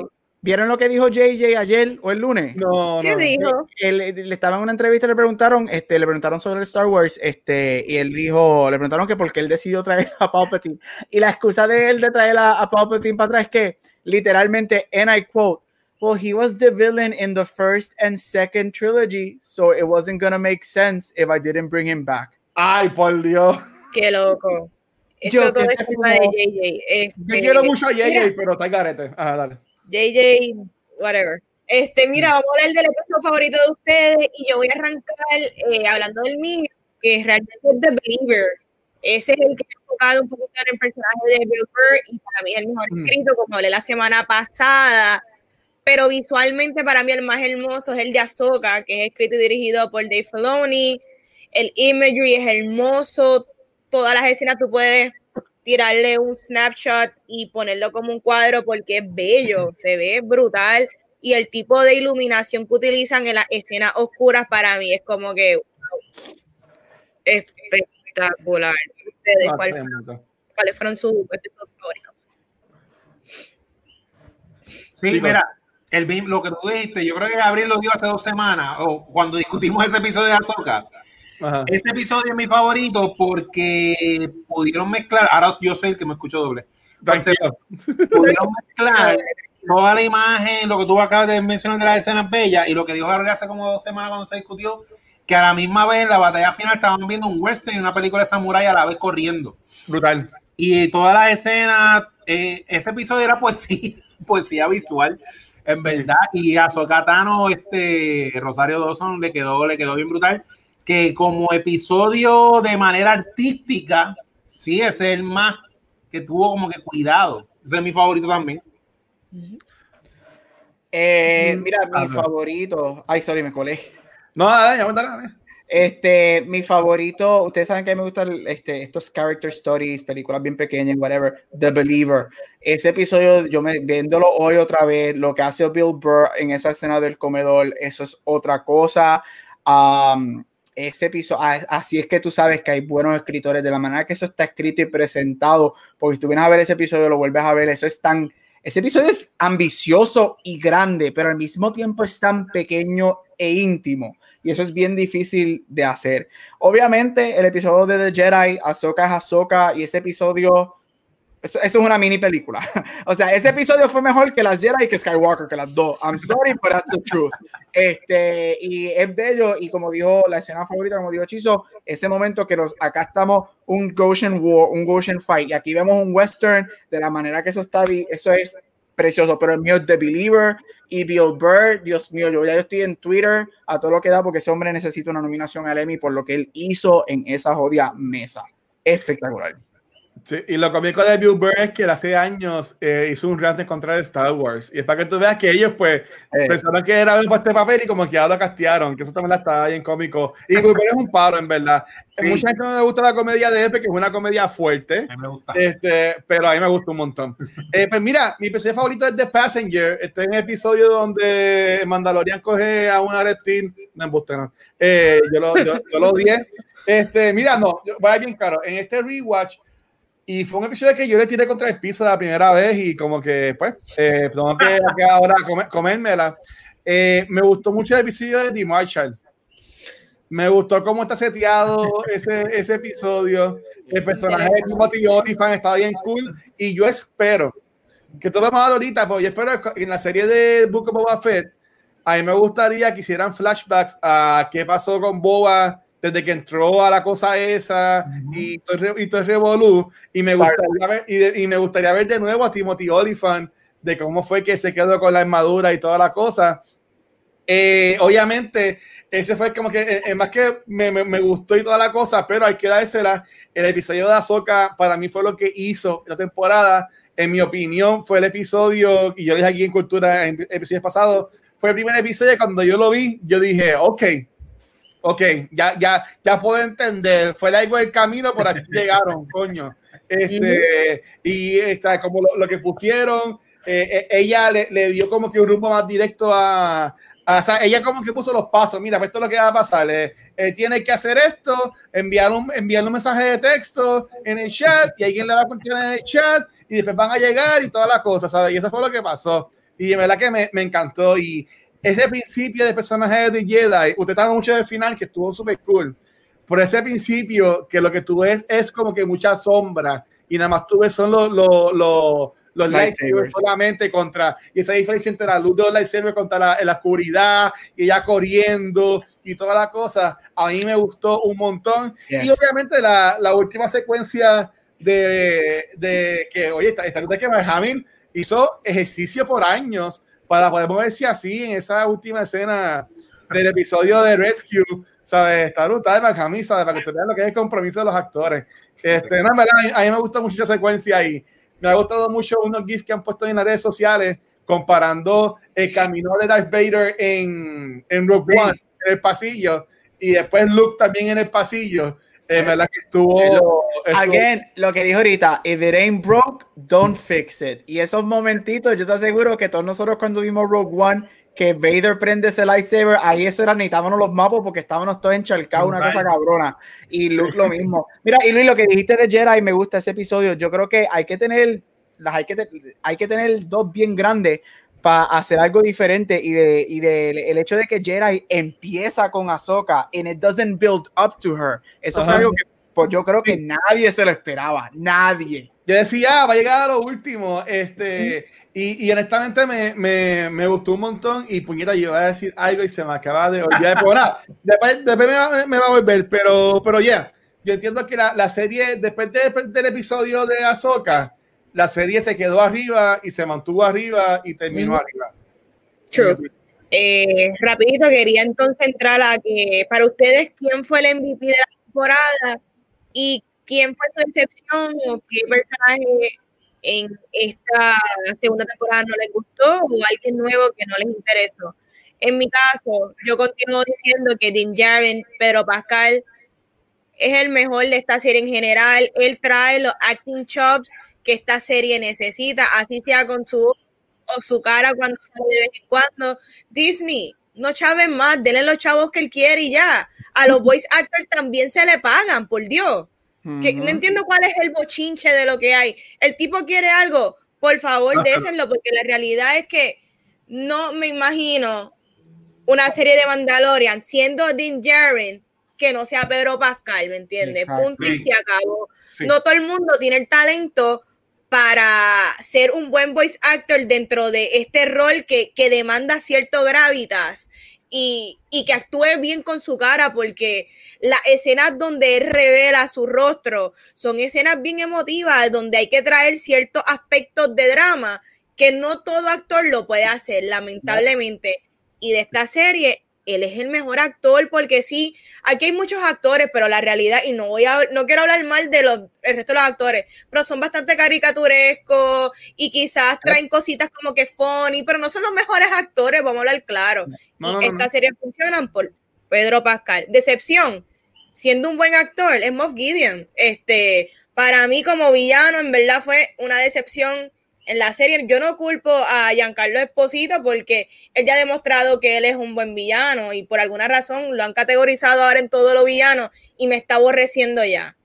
JJ? ¿Vieron lo que dijo JJ ayer o el lunes? No, ¿Qué no. dijo? él, él estaba en una entrevista y le preguntaron, este, le preguntaron sobre Star Wars, este, y él dijo, le preguntaron que por qué él decidió traer a Palpatine. Y la excusa de él de traer a, a Palpatine para atrás es que, literalmente, and I quote, well, he was the villain in the first and second trilogy, so it wasn't gonna make sense if I didn't bring him back. Ay, por Dios. Qué loco. Yo Esto todo que es culpa de como- JJ. Este, Yo quiero mucho a JJ, mira, pero está el garete. Ajá, dale. JJ, whatever. Este, mira, vamos a hablar del episodio favorito de ustedes y yo voy a arrancar eh, hablando del mío, que realmente es The Believer. Ese es el que ha enfocado un poquito en el personaje de Bill Burr y para mí es el mejor Mm. escrito, como hablé la semana pasada. Pero visualmente para mí el más hermoso es el de Ahsoka, que es escrito y dirigido por Dave Filoni. El imagery es hermoso. Todas las escenas tú puedes tirarle un snapshot y ponerlo como un cuadro porque es bello, se ve brutal. Y el tipo de iluminación que utilizan en las escenas oscuras para mí es como que wow, espectacular. ¿Ustedes, Ah, cuál-. ¿Cuáles fueron sus episodios favoritos? Sí, mira, el, lo que tú dijiste, yo creo que Gabriel lo dio hace dos semanas, o cuando discutimos ese episodio de Azoka. Ajá. Ese episodio es mi favorito porque pudieron mezclar, ahora yo soy el que me escucho doble, Tranquilo. pudieron mezclar toda la imagen, lo que tú acabas de mencionar de las escenas bellas y lo que dijo Gabriel hace como dos semanas cuando se discutió, que a la misma vez en la batalla final estaban viendo un western y una película de samurái a la vez corriendo. Brutal. Y todas las escenas, eh, ese episodio era poesía, poesía visual, en verdad. Y a Sokatano, este Rosario Dawson le quedó, le quedó bien brutal. Que como episodio de manera artística, sí, ese es el más que tuvo como que cuidado. Ese es mi favorito también. Eh, mira, mi favorito. Ay, sorry, me colé. No, ya, dale. Este, mi favorito, ustedes saben que me gustan este, estos character stories, películas bien pequeñas, whatever. The Believer. Ese episodio, yo me viéndolo hoy otra vez, lo que hace Bill Burr en esa escena del comedor, eso es otra cosa. Um, ese episodio, así es que tú sabes que hay buenos escritores, de la manera que eso está escrito y presentado, porque si tú vienes a ver ese episodio, lo vuelves a ver, eso es tan, ese episodio es ambicioso y grande, pero al mismo tiempo es tan pequeño e íntimo. Y eso es bien difícil de hacer. Obviamente, el episodio de The Jedi, Ahsoka es Ahsoka, y ese episodio, eso, eso es una mini película. o sea, ese episodio fue mejor que las Jedi y que Skywalker, que las dos. I'm sorry, but that's the truth. Este, y es bello, y como dijo la escena favorita, como dijo Chizo, ese momento que los, acá estamos un Goshen War, un Goshen Fight, y aquí vemos un western de la manera que eso está, eso es precioso, pero el mío es The Believer y Bill Burr, Dios mío, yo ya estoy en Twitter a todo lo que da porque ese hombre necesita una nominación al Emmy por lo que él hizo en esa jodida mesa. Espectacular. Sí, y lo cómico de Bill Burr es que hace años eh, hizo un rant en contra de Star Wars. Y es para que tú veas que ellos, pues, Eh. pensaron que era para este papel y como que ya lo castearon, que eso también está bien cómico. Y Bill Burr es un paro, en verdad. Sí. Mucha gente no le gusta la comedia de él porque es una comedia fuerte. A mí me gusta. Este, pero a mí me gusta un montón. Eh, pues mira, mi episodio favorito es The Passenger. Este es un episodio donde Mandalorian coge a una reptil. No embuste, no. Eh, yo, lo, yo, yo lo odié. Este, mira, no, yo- voy a ir bien claro. En este rewatch, y fue un episodio que yo le tiré contra el piso la primera vez y como que, pues, eh, tengo que, que ahora comer- comérmela. Eh, me gustó mucho el episodio de The Marshall. Me gustó cómo está seteado ese, ese episodio. El personaje de Timothy Olyphant está bien cool. Y yo espero que todo vamos a ahorita, porque yo espero que en la serie de Book of Boba Fett, a mí me gustaría que hicieran flashbacks a qué pasó con Boba desde que entró a la cosa esa y todo, y el revolú. Y me, gustaría ver, y, de- y me gustaría ver de nuevo a Timothy Olyphant de cómo fue que se quedó con la armadura y toda la cosa. Eh, obviamente, ese fue como que, eh, eh, más que me, me- me gustó y toda la cosa, pero hay que dársela. El episodio de Ahsoka para mí fue lo que hizo la temporada. En mi opinión, fue el episodio, y yo le dije aquí en Cultura en episodios pasados, fue el primer episodio cuando yo lo vi, yo dije, ok, ok, ya, ya, ya puedo entender, fue algo del camino, por aquí llegaron, coño. Este, y está como lo, lo que pusieron, eh, eh, ella le, le dio como que un rumbo más directo a, a- o sea, ella como que puso los pasos, mira, pues esto es lo que va a pasar, eh, eh, tiene que hacer esto, enviar un, enviar un mensaje de texto en el chat y alguien le va a contestar en el chat y después van a llegar y todas las cosas, ¿sabes? Y eso fue lo que pasó. Y de verdad que me, me encantó y ese principio de personaje de Jedi, usted estaba mucho del final que estuvo súper cool, por ese principio que lo que tú ves es como que mucha sombra y nada más tú ves son los, los, los, los lightsabers solamente contra, y esa diferencia entre la luz de los lightsabers contra la, la oscuridad y ella corriendo y toda la cosa, a mí me gustó un montón. Yes. Y obviamente la, la última secuencia de, de que, oye, esta, esta ruta que Mark Hamill hizo ejercicio por años para poder moverse así en esa última escena del episodio de Rescue, ¿sabes? Está brutal Hamill, ¿sabes? Para que ustedes vean lo que es el compromiso de los actores. Este, no, verdad, a mí- me gusta mucho esa secuencia y me ha gustado mucho unos GIFs que han puesto en las redes sociales comparando el camino de Darth Vader en, en Rogue. One, en el pasillo, y después Luke también en el pasillo. En verdad que estuvo... estuvo- Again, lo que dijo ahorita, if it ain't broke, don't fix it. Y esos momentitos, yo te aseguro que todos nosotros cuando vimos Rogue One, que Vader prende ese lightsaber, ahí eso era, necesitábamos los mapos porque estábamos todos encharcados, una cosa cabrona. Y Luke lo mismo. Mira, y Luis, lo que dijiste de Jedi, me gusta ese episodio. Yo creo que hay que tener, las hay que, hay que tener dos bien grandes para hacer algo diferente y de, y de el hecho de que Jedi empieza con Ahsoka and it doesn't build up to her. Eso fue Ajá. algo que pues, yo creo que nadie se lo esperaba, nadie. Yo decía, ah, va a llegar a lo último. Este, y, y honestamente me, me, me gustó un montón. Y puñeta, yo iba a decir algo y se me acaba de olvidar. Pero nada, después, después me, va, me va a volver. Pero, pero ya, yo entiendo que la, la serie, después de- del episodio de Ahsoka, la serie se quedó arriba y se mantuvo arriba y terminó arriba. True. Eh, rapidito, quería entonces entrar a que para ustedes, ¿quién fue el MVP de la temporada? ¿Y quién fue su decepción o qué personaje en esta segunda temporada no les gustó o alguien nuevo que no les interesó? En mi caso, yo continúo diciendo que Dean Jaren, pero Pascal es el mejor de esta serie en general. Él trae los acting chops que esta serie necesita, así sea con su o su cara cuando sale de vez en cuando. Disney, no chaven más, denle los chavos que él quiere y ya. A los voice actors también se le pagan, por Dios. Que no entiendo cuál es el bochinche de lo que hay. El tipo quiere algo, por favor, désenlo, porque la realidad es que no me imagino una serie de Mandalorian siendo Din Djarin que no sea Pedro Pascal, ¿me entiendes? Punto y se acabó. Sí. No todo el mundo tiene el talento para ser un buen voice actor dentro de este rol que, que demanda cierto gravitas y, y que actúe bien con su cara, porque las escenas donde él revela su rostro son escenas bien emotivas, donde hay que traer ciertos aspectos de drama que no todo actor lo puede hacer, lamentablemente. Y de esta serie, él es el mejor actor porque sí, aquí hay muchos actores, pero la realidad, y no voy a, no quiero hablar mal de los, el resto de los actores, pero son bastante caricaturescos y quizás traen cositas como que funny, pero no son los mejores actores, vamos a hablar claro. No, y no, no, esta no. serie funcionan por Pedro Pascal. Decepción, siendo un buen actor, es Moff Gideon. Este, para mí como villano, en verdad fue una decepción en la serie. Yo no culpo a Giancarlo Esposito porque él ya ha demostrado que él es un buen villano y por alguna razón lo han categorizado ahora en todo lo villano y me está aborreciendo ya.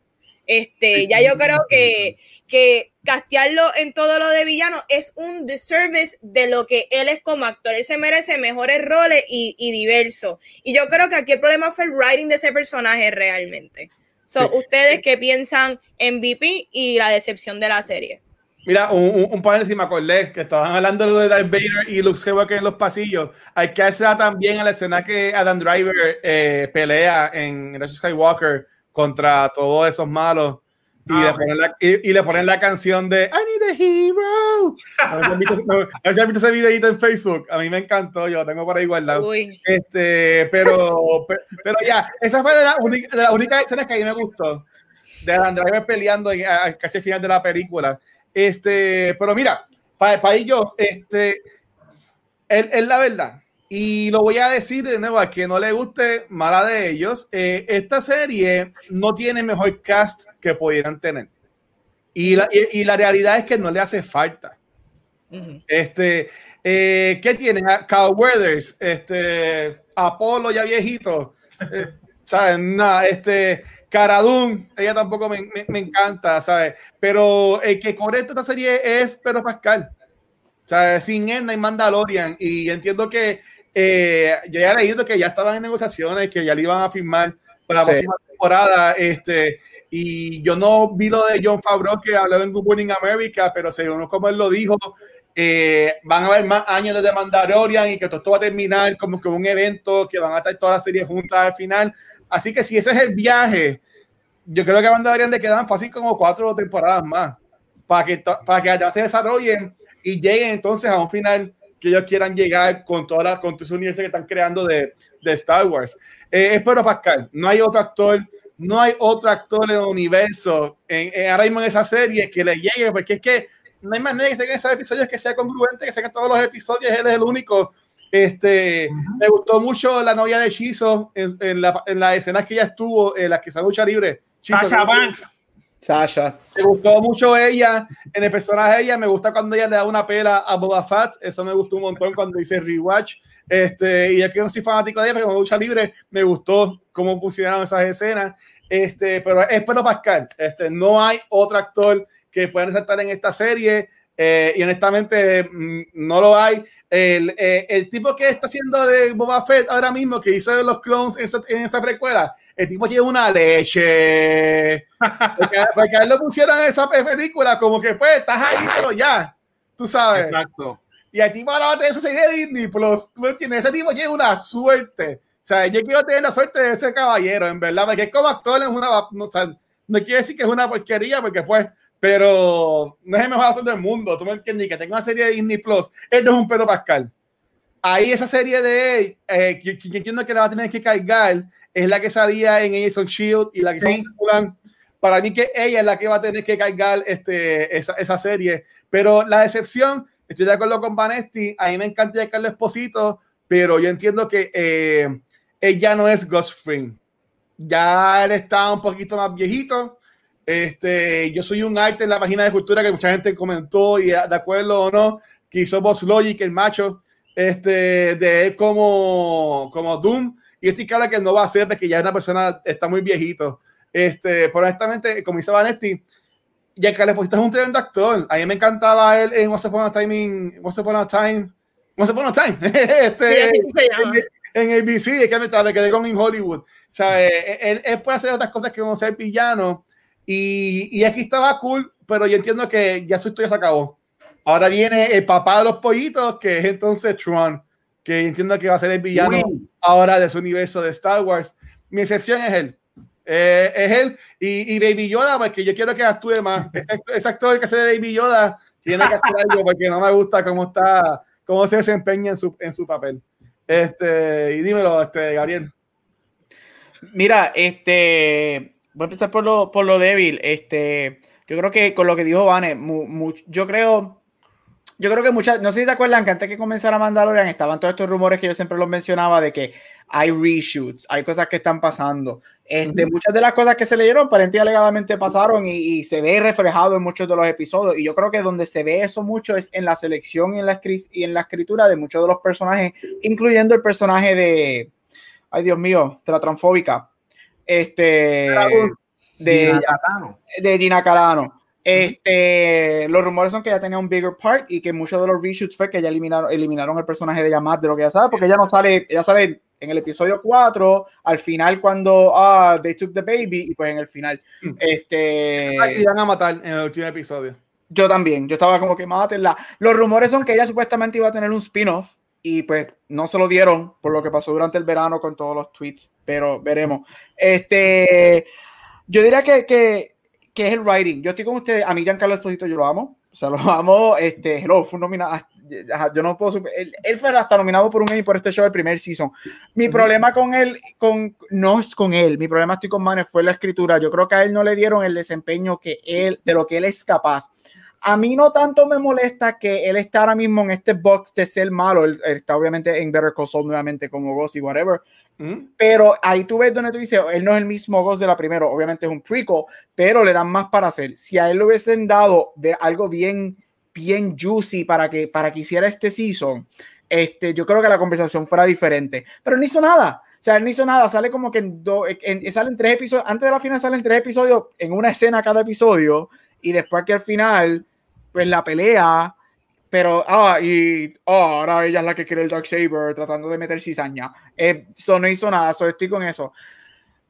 Este, ya yo creo que, que castearlo en todo lo de villano es un disservice de lo que él es como actor. Él se merece mejores roles y, y diversos. Y yo creo que aquí el problema fue el writing de ese personaje realmente. So, Sí. ¿Ustedes qué piensan en VP y la decepción de la serie? Mira, un, un, paréntesis, me acordé que estaban hablando de Darth Vader y Luke Skywalker en los pasillos. Hay que hacer también a la escena que Adam Driver eh, pelea en of Skywalker contra todos esos malos y, Ah, le ponen la, y, y le ponen la canción de I need a hero. A ver si han visto- ese videito en Facebook. A mí me encantó, yo lo tengo por ahí guardado. Uy, Este, pero, pe- pero ya, esa fue de las única- de las únicas escenas que a mí me gustó. De Adam Driver peleando en- a- casi al final de la película. Este, pero mira, para pa ir yo, este, es, es la verdad. Y lo voy a decir de nuevo, a que no le guste, mala de ellos. eh, esta serie no tiene mejor cast que pudieran tener. Y la, y, y la realidad es que no le hace falta. Este, eh, ¿qué tienen? A Carl Weathers, este, Apolo ya viejito, eh, ¿sabes? Nada, este, Caradun, ella tampoco me, me- me encanta, ¿sabes? Pero el que correcto esta serie es Pedro Pascal. ¿sabes? Sin no hay Mandalorian. Y entiendo que eh, yo ya he leído que ya estaban en negociaciones, que ya le iban a firmar para la Sí. próxima temporada. Este, y yo no vi lo de John Favreau que habló en Good Morning America, pero según como él lo dijo, eh, van a haber más años de Mandalorian y que todo esto va a terminar como que un evento, que van a estar todas las series juntas al final. Así que si ese es el viaje, yo creo que a Mandalorian le quedan fácil como cuatro temporadas más para que, para que allá se desarrollen y lleguen entonces a un final que ellos quieran llegar con toda la con todo ese universo que están creando de, de Star Wars. Eh, es Pedro Pascal, no hay otro actor, no hay otro actor en el universo en, en ahora mismo en esa serie que le llegue, porque es que no hay manera que se hagan esos episodios que sea congruente, que se hagan todos los episodios, él es el único. Este, Me gustó mucho la novia de Shizo en, en, la, en las escenas que ella estuvo, en las que sale lucha libre. Shizo, Sasha Banks. Sasha. me gustó mucho ella, en el personaje de ella, me gusta cuando ella le da una pela a Boba Fett, eso me gustó un montón cuando hice rewatch, este, y ya que no soy fanático de ella, pero con lucha libre me gustó cómo funcionaron esas escenas, este, pero es Pedro Pascal, este, no hay otro actor que pueda resaltar en esta serie, eh, y honestamente mm, no lo hay. El, eh, el tipo que está haciendo de Boba Fett ahora mismo, que hizo los clones en esa, en esa precuela, el tipo tiene una leche. Porque, porque a él lo pusieron en esa película como que pues estás ahí, pero ya, tú sabes. Exacto. Y el tipo ahora va a tener esa serie de Disney Plus, tú entiendes, ese tipo tiene una suerte. O sea, yo quiero tener la suerte de ese caballero, en verdad, porque como actor es una, no, o sea, no quiere decir que es una porquería, porque pues, pero no es el mejor actor del mundo, tú me entiendes, que tenga una serie de Disney Plus, él no es un Pedro Pascal. Ahí esa serie de él, eh, que, que entiendo que la va a tener que cargar, es la que salía en Agents Shield y la que Sí. son para mí que ella es la que va a tener que cargar este, esa, esa serie. Pero la decepción, estoy de acuerdo con Vanesti, a mí me encanta Carlos Esposito, pero yo entiendo que eh, él ya no es Ghost Fring. Ya él está un poquito más viejito. Este, yo soy un arte en la página de cultura que mucha gente comentó y de acuerdo o no, que hizo Boss Logic, el macho, este, de él como, como Doom. Y estoy claro que no va a ser porque ya es una persona, está muy viejito. Este, pero honestamente, como dice Vanetti, ya que Esposito es un tremendo actor. A mí me encantaba él en Once Upon a Time, in- Once Upon a Time, Once Upon a Time, este, llama. en ABC, es que me, me quedé con en Hollywood. O sea, eh, él, él puede hacer otras cosas que como ser villano. Y, y aquí estaba cool, pero yo entiendo que ya su historia se acabó. Ahora viene el papá de los pollitos, que es entonces Tron, que entiendo que va a ser el villano Uy. ahora de su universo de Star Wars. Mi excepción es él. Eh, es él y, y Baby Yoda, porque yo quiero que actúe más. Ese, ese actor que hace de Baby Yoda tiene que hacer algo porque no me gusta cómo está, cómo se desempeña en su, en su papel. Este, y dímelo, este, Gabriel. Mira, este, voy a empezar por lo, por lo débil. Este, yo creo que con lo que dijo Vane, mu- mu- yo creo, yo creo que muchas, no sé si te acuerdan que antes que comenzara Mandalorian estaban todos estos rumores que yo siempre los mencionaba de que hay reshoots, hay cosas que están pasando. Este, Muchas de las cosas que se leyeron aparentemente alegadamente pasaron y, y se ve reflejado en muchos de los episodios. Y yo creo que donde se ve eso mucho es en la selección y en la, y en la escritura de muchos de los personajes, incluyendo el personaje de, ay Dios mío, de la transfóbica, este, de, de Gina Carano. Este, los rumores son que ya tenía un bigger part y que muchos de los reshoots fue que ya eliminaron, eliminaron el personaje de Yamat de lo que ya sabe, porque ella no sale, ella sale en el episodio 4, al final cuando ah, they took the baby, y pues en el final. Mm. Este, Y van a matar en el último episodio. yo también, yo estaba como que mátenla. Los rumores son que ella supuestamente iba a tener un spin-off y pues no se lo dieron por lo que pasó durante el verano con todos los tweets, pero veremos. Este, yo diría que, que, que es el writing. Yo estoy con ustedes, a mí Giancarlo Esposito yo lo amo, o sea, lo amo, este, hello, fue nominado, yo no puedo, él fue hasta nominado por un Emmy por este show el primer season. Mi problema con él, con, no es con él, mi problema estoy con Manes fue la escritura. Yo creo que a él no le dieron el desempeño que él, de lo que él es capaz. A mí no tanto me molesta que él está ahora mismo en este box de ser malo. Él, él está obviamente en Better Call Saul nuevamente como Ghost y whatever. ¿Mm? Pero ahí tú ves donde tú dices, él no es el mismo Ghost de la primera. Obviamente es un prequel, pero le dan más para hacer. Si a él le hubiesen dado de algo bien, bien juicy para que, para que hiciera este season, este, yo creo que la conversación fuera diferente. Pero no hizo nada. O sea, él no hizo nada. Sale como que en, do- en, salen tres episodios. Antes de la final salen tres episodios en una escena cada episodio. Y después que al final, pues la pelea. Pero, ah, y oh, ahora ella es la que quiere el Dark Saber tratando de meter cizaña. Eh, Eso no hizo nada. So estoy con eso.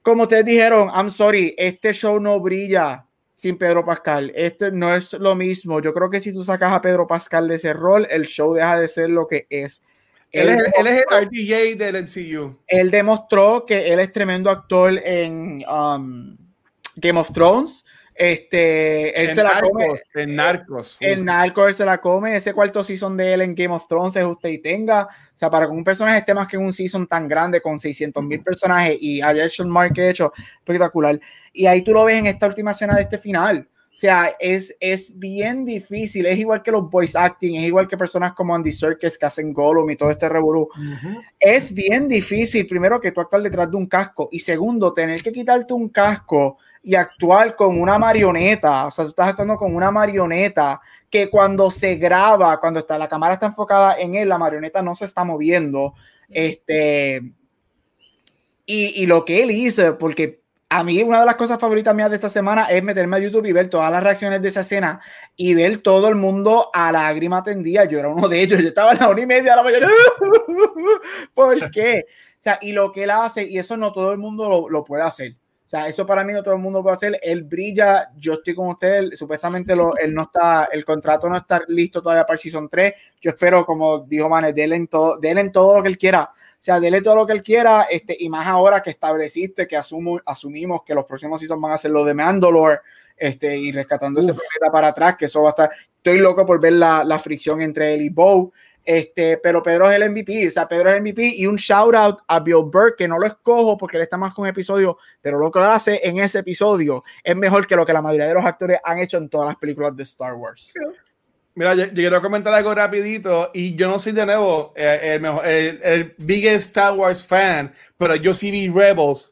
Como ustedes dijeron, I'm sorry, este show no brilla sin Pedro Pascal. Este no es lo mismo. Yo creo que si tú sacas a Pedro Pascal de ese rol, el show deja de ser lo que es. Él, es, él es el RDJ del MCU. él demostró que él es tremendo actor en um, Game of Thrones. Este, él En se la come. Narcos. En Narcos. El narco él se la come. Ese cuarto season de él en Game of Thrones es usted y tenga. O sea, para que un personaje esté más que en un season tan grande con 600 mil personajes y hecho el mark que ha hecho, espectacular. Y ahí tú lo ves en esta última escena de este final. O sea, es, es bien difícil. Es igual que los voice acting, es igual que personas como Andy Serkis que hacen Gollum y todo este revolú. Es bien difícil, primero, que tú actuar detrás de un casco y segundo, tener que quitarte un casco y actuar con una marioneta. O sea, tú estás actuando con una marioneta que cuando se graba, cuando está, la cámara está enfocada en él, la marioneta no se está moviendo. Este, y, y lo que él hizo, porque a mí una de las cosas favoritas mías de esta semana es meterme a YouTube y ver todas las reacciones de esa escena y ver todo el mundo a lágrima tendida. Yo era uno de ellos, yo estaba a la una y media de la mañana. ¿Por qué? O sea, y lo que él hace, y eso no todo el mundo lo, lo puede hacer. O sea, eso para mí no todo el mundo puede hacer. Él brilla, yo estoy con usted, supuestamente lo, él no está, el contrato no está listo todavía para el Season 3. Yo espero, como dijo Manes, denle en todo, denle en todo lo que él quiera. O sea, dele todo lo que él quiera, este, y más ahora que estableciste, que asumo, asumimos que los próximos seasons van a ser lo de Mandalore, este, y rescatando ese Uf. planeta para atrás, que eso va a estar. Estoy loco por ver la, la fricción entre él y Bo. Este, pero Pedro es el MVP, o sea, Pedro es el MVP y un shout out a Bill Burr, que no lo escojo porque él está más con episodio, pero lo que hace en ese episodio es mejor que lo que la mayoría de los actores han hecho en todas las películas de Star Wars. Mira, yo, yo quiero comentar algo rapidito y yo no soy de nuevo eh, el, el, el biggest Star Wars fan, pero yo sí vi Rebels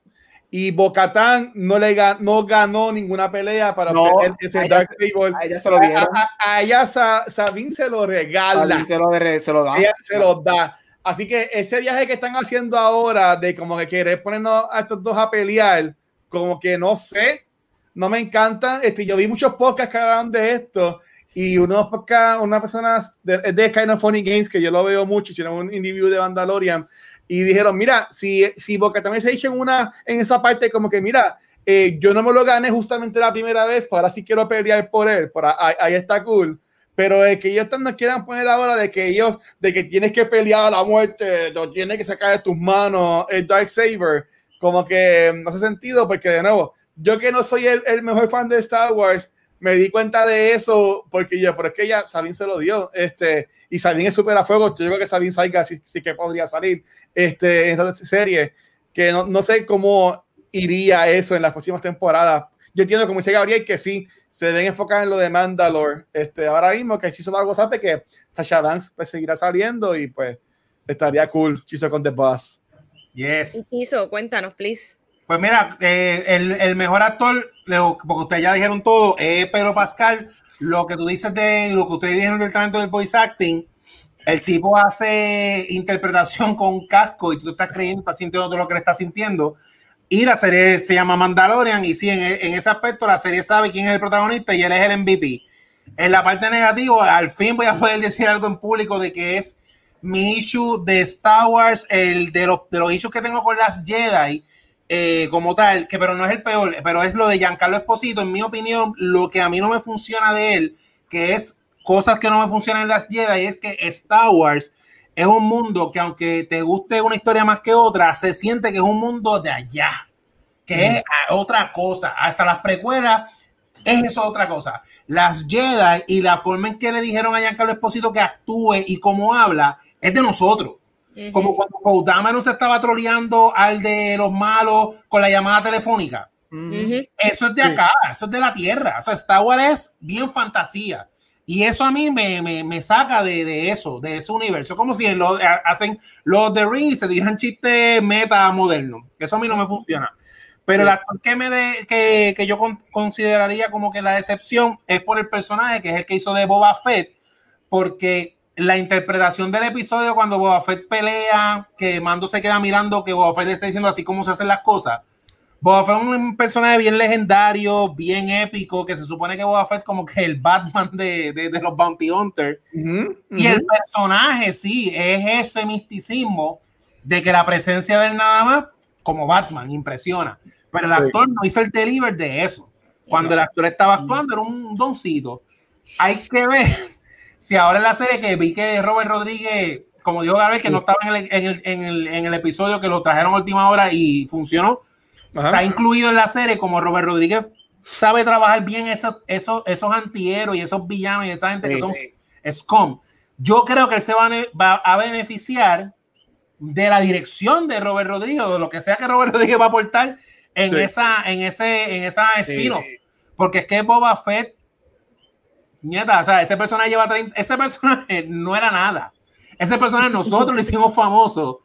y Bocatán no le no ganó ninguna pelea para No, obtener ese Dark Table. A ella se lo dieron, A, a- ella Sa- Sabine se lo regala, se lo, se lo da. ella se lo da. Así que ese viaje que están haciendo ahora de como que querer ponernos a estos dos a pelear, como que no sé, no me encanta. Este, yo vi muchos podcasts que hablaban de esto y unos podcasts, una persona de, de Kind of Funny Games que yo lo veo mucho, hicieron un interview de Mandalorian y dijeron, mira, si, si Boca también se en una, en esa parte como que, mira, eh, yo no me lo gané justamente la primera vez, ahora sí quiero pelear por él, por ahí, ahí está cool. Pero el que ellos no quieran poner ahora de que ellos, de que tienes que pelear a la muerte, lo tienes que sacar de tus manos el Dark Saber, como que no hace sentido, porque de nuevo, yo que no soy el, el mejor fan de Star Wars, me di cuenta de eso porque yo, pero es que ya Sabine se lo dio, este, y Sabine es súper a fuego, yo creo que Sabine salga sí, sí, que podría salir este, en esta serie, que no, no, sé cómo iría eso en las próximas temporadas. Yo entiendo, como dice Gabriel, que sí, se deben enfocar en lo de Mandalore, este, ahora mismo que Chiso algo sabe que Sasha Banks pues, seguirá saliendo y pues estaría cool Chiso con The Boss. Yes. Chiso, cuéntanos, please. Pues mira, eh, el, el, mejor actor, porque ustedes ya dijeron todo, es Pedro Pascal. Lo que tú dices de lo que ustedes dijeron del talento del voice acting, el tipo hace interpretación con casco y tú estás creyendo, estás sintiendo todo lo que le estás sintiendo. Y la serie se llama Mandalorian y sí, en, en, ese aspecto la serie sabe quién es el protagonista y él es el MVP. En la parte negativa, al fin voy a poder decir algo en público de que es mi issue de Star Wars, el de los, de los issues que tengo con las Jedi eh, como tal, que pero no es el peor, pero es lo de Giancarlo Esposito, en mi opinión, lo que a mí no me funciona de él, que es cosas que no me funcionan en las Jedi, es que Star Wars es un mundo que aunque te guste una historia más que otra, se siente que es un mundo de allá, que mm. es otra cosa, hasta las precuelas es eso otra cosa. Las Jedi y la forma en que le dijeron a Giancarlo Esposito que actúe y cómo habla, es de nosotros. Como cuando Poe se estaba troleando al de los malos con la llamada telefónica. Eso es de acá, eso es de la Tierra. O sea, Star Wars es bien fantasía. Y eso a mí me, me, me saca de, de, eso, de ese universo. Como si lo, hacen los de Ring y se digan chistes meta moderno. Eso a mí no me funciona. Pero la que, me de, que, que yo consideraría como que la decepción es por el personaje que es el que hizo de Boba Fett, porque la interpretación del episodio cuando Boba Fett pelea, que Mando se queda mirando, que Boba Fett le está diciendo así como se hacen las cosas. Boba Fett es un personaje bien legendario, bien épico, que se supone que Boba Fett como que el Batman de, de, de los Bounty Hunters. Uh -huh, uh -huh. Y el personaje, sí, es ese misticismo de que la presencia de él nada más, como Batman, impresiona. Pero el actor sí. no hizo el deliver de eso. Cuando el actor estaba actuando, era un doncito. Hay que ver si ahora en la serie que vi que Robert Rodríguez, como dijo Gabriel, que no estaba en el, en, el, en, el, en el, episodio que lo trajeron a última hora y funcionó, Ajá. está incluido en la serie como Robert Rodríguez sabe trabajar bien esos, esos, esos antihéroes y esos villanos y esa gente sí, que son sí. scum. Yo creo que él se va a, va a beneficiar de la dirección de Robert Rodríguez, de lo que sea que Robert Rodríguez va a aportar en sí. esa, en ese, en esa spin-off. Porque es que Boba Fett Nieta, o sea, ese personaje lleva 30, ese personaje no era nada. Ese personaje nosotros lo hicimos famoso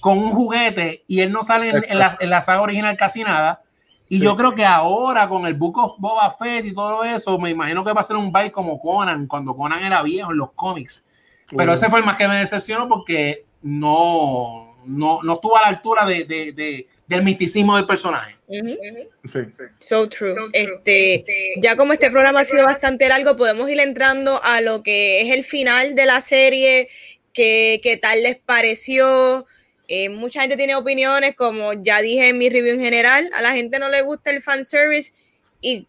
con un juguete y él no sale en, en, la, en la, saga original casi nada. Y sí. yo creo que ahora con el Book of Boba Fett y todo eso, me imagino que va a ser un bike como Conan, cuando Conan era viejo en los cómics. Pero ese fue el más que me decepcionó porque no, no, no estuvo a la altura de, de, de del misticismo del personaje. Uh -huh. sí, sí. So, true. so, true. Este, ya como este programa ha sido bastante largo, podemos ir entrando a lo que es el final de la serie, qué, qué tal les pareció. Eh, mucha gente tiene opiniones, como ya dije en mi review en general, a la gente no le gusta el fanservice y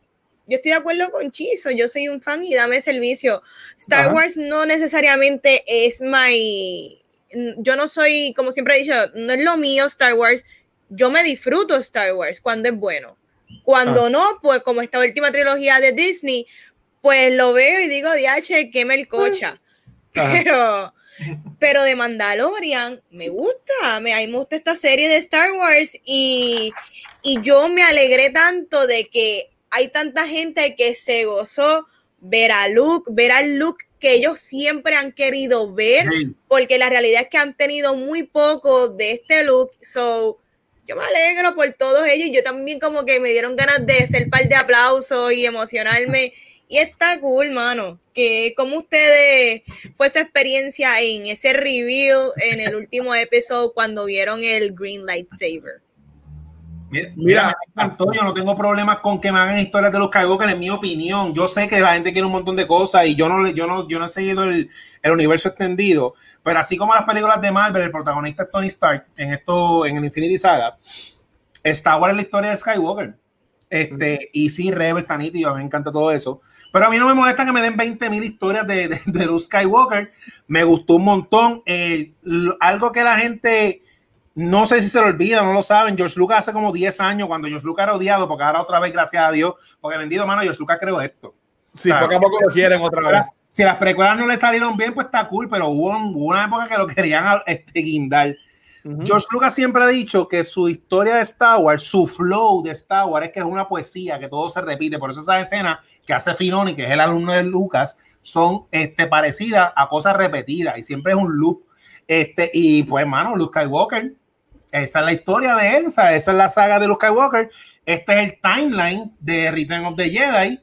yo estoy de acuerdo con Chizo, yo soy un fan y dame servicio. Star Ajá. Wars no necesariamente es my... Yo no soy, como siempre he dicho, no es lo mío Star Wars, yo me disfruto Star Wars cuando es bueno. Cuando ah. no, pues como esta última trilogía de Disney, pues lo veo y digo, diache, que me cocha. Ah. Pero, pero de Mandalorian me gusta, me, a mí me gusta esta serie de Star Wars y, y yo me alegré tanto de que hay tanta gente que se gozó ver a Luke, ver al Luke que ellos siempre han querido ver, sí. porque la realidad es que han tenido muy poco de este look, so yo me alegro por todos ellos. Yo también como que me dieron ganas de ser par de aplausos y emocionarme. Y está cool, mano. Que como ustedes fue su experiencia en ese review en el último episodio cuando vieron el Green Lightsaber. Mira, mira. Yo no tengo problemas con que me hagan historias de los Skywalker, en mi opinión. Yo sé que la gente quiere un montón de cosas y yo no, yo no, yo no he seguido el, el universo extendido. Pero así como las películas de Marvel, el protagonista es Tony Stark en esto, en el Infinity Saga, Star Wars es la historia de Skywalker. Este, y sí, Rebel está nítido, me encanta todo eso. Pero a mí no me molesta que me den 20 mil historias de, de, de Luke Skywalker. Me gustó un montón. Eh, algo que la gente no sé si se lo olvida, no lo saben. George Lucas hace como 10 años, cuando George Lucas era odiado, porque ahora otra vez, gracias a Dios, porque vendido mano, George Lucas creó esto. Sí, poco a poco lo quieren otra vez. Si las precuelas no le salieron bien, pues está cool, pero hubo, una época que lo querían este, guindar. George Lucas siempre ha dicho que su historia de Star Wars, su flow de Star Wars es que es una poesía, que todo se repite. Por eso esas escenas que hace Finoni, que es el alumno de Lucas, son este, parecidas a cosas repetidas y siempre es un loop. Este, y pues, mano, Luke Skywalker, esa es la historia de él, o sea, esa es la saga de Luke Skywalker. Este es el timeline de Return of the Jedi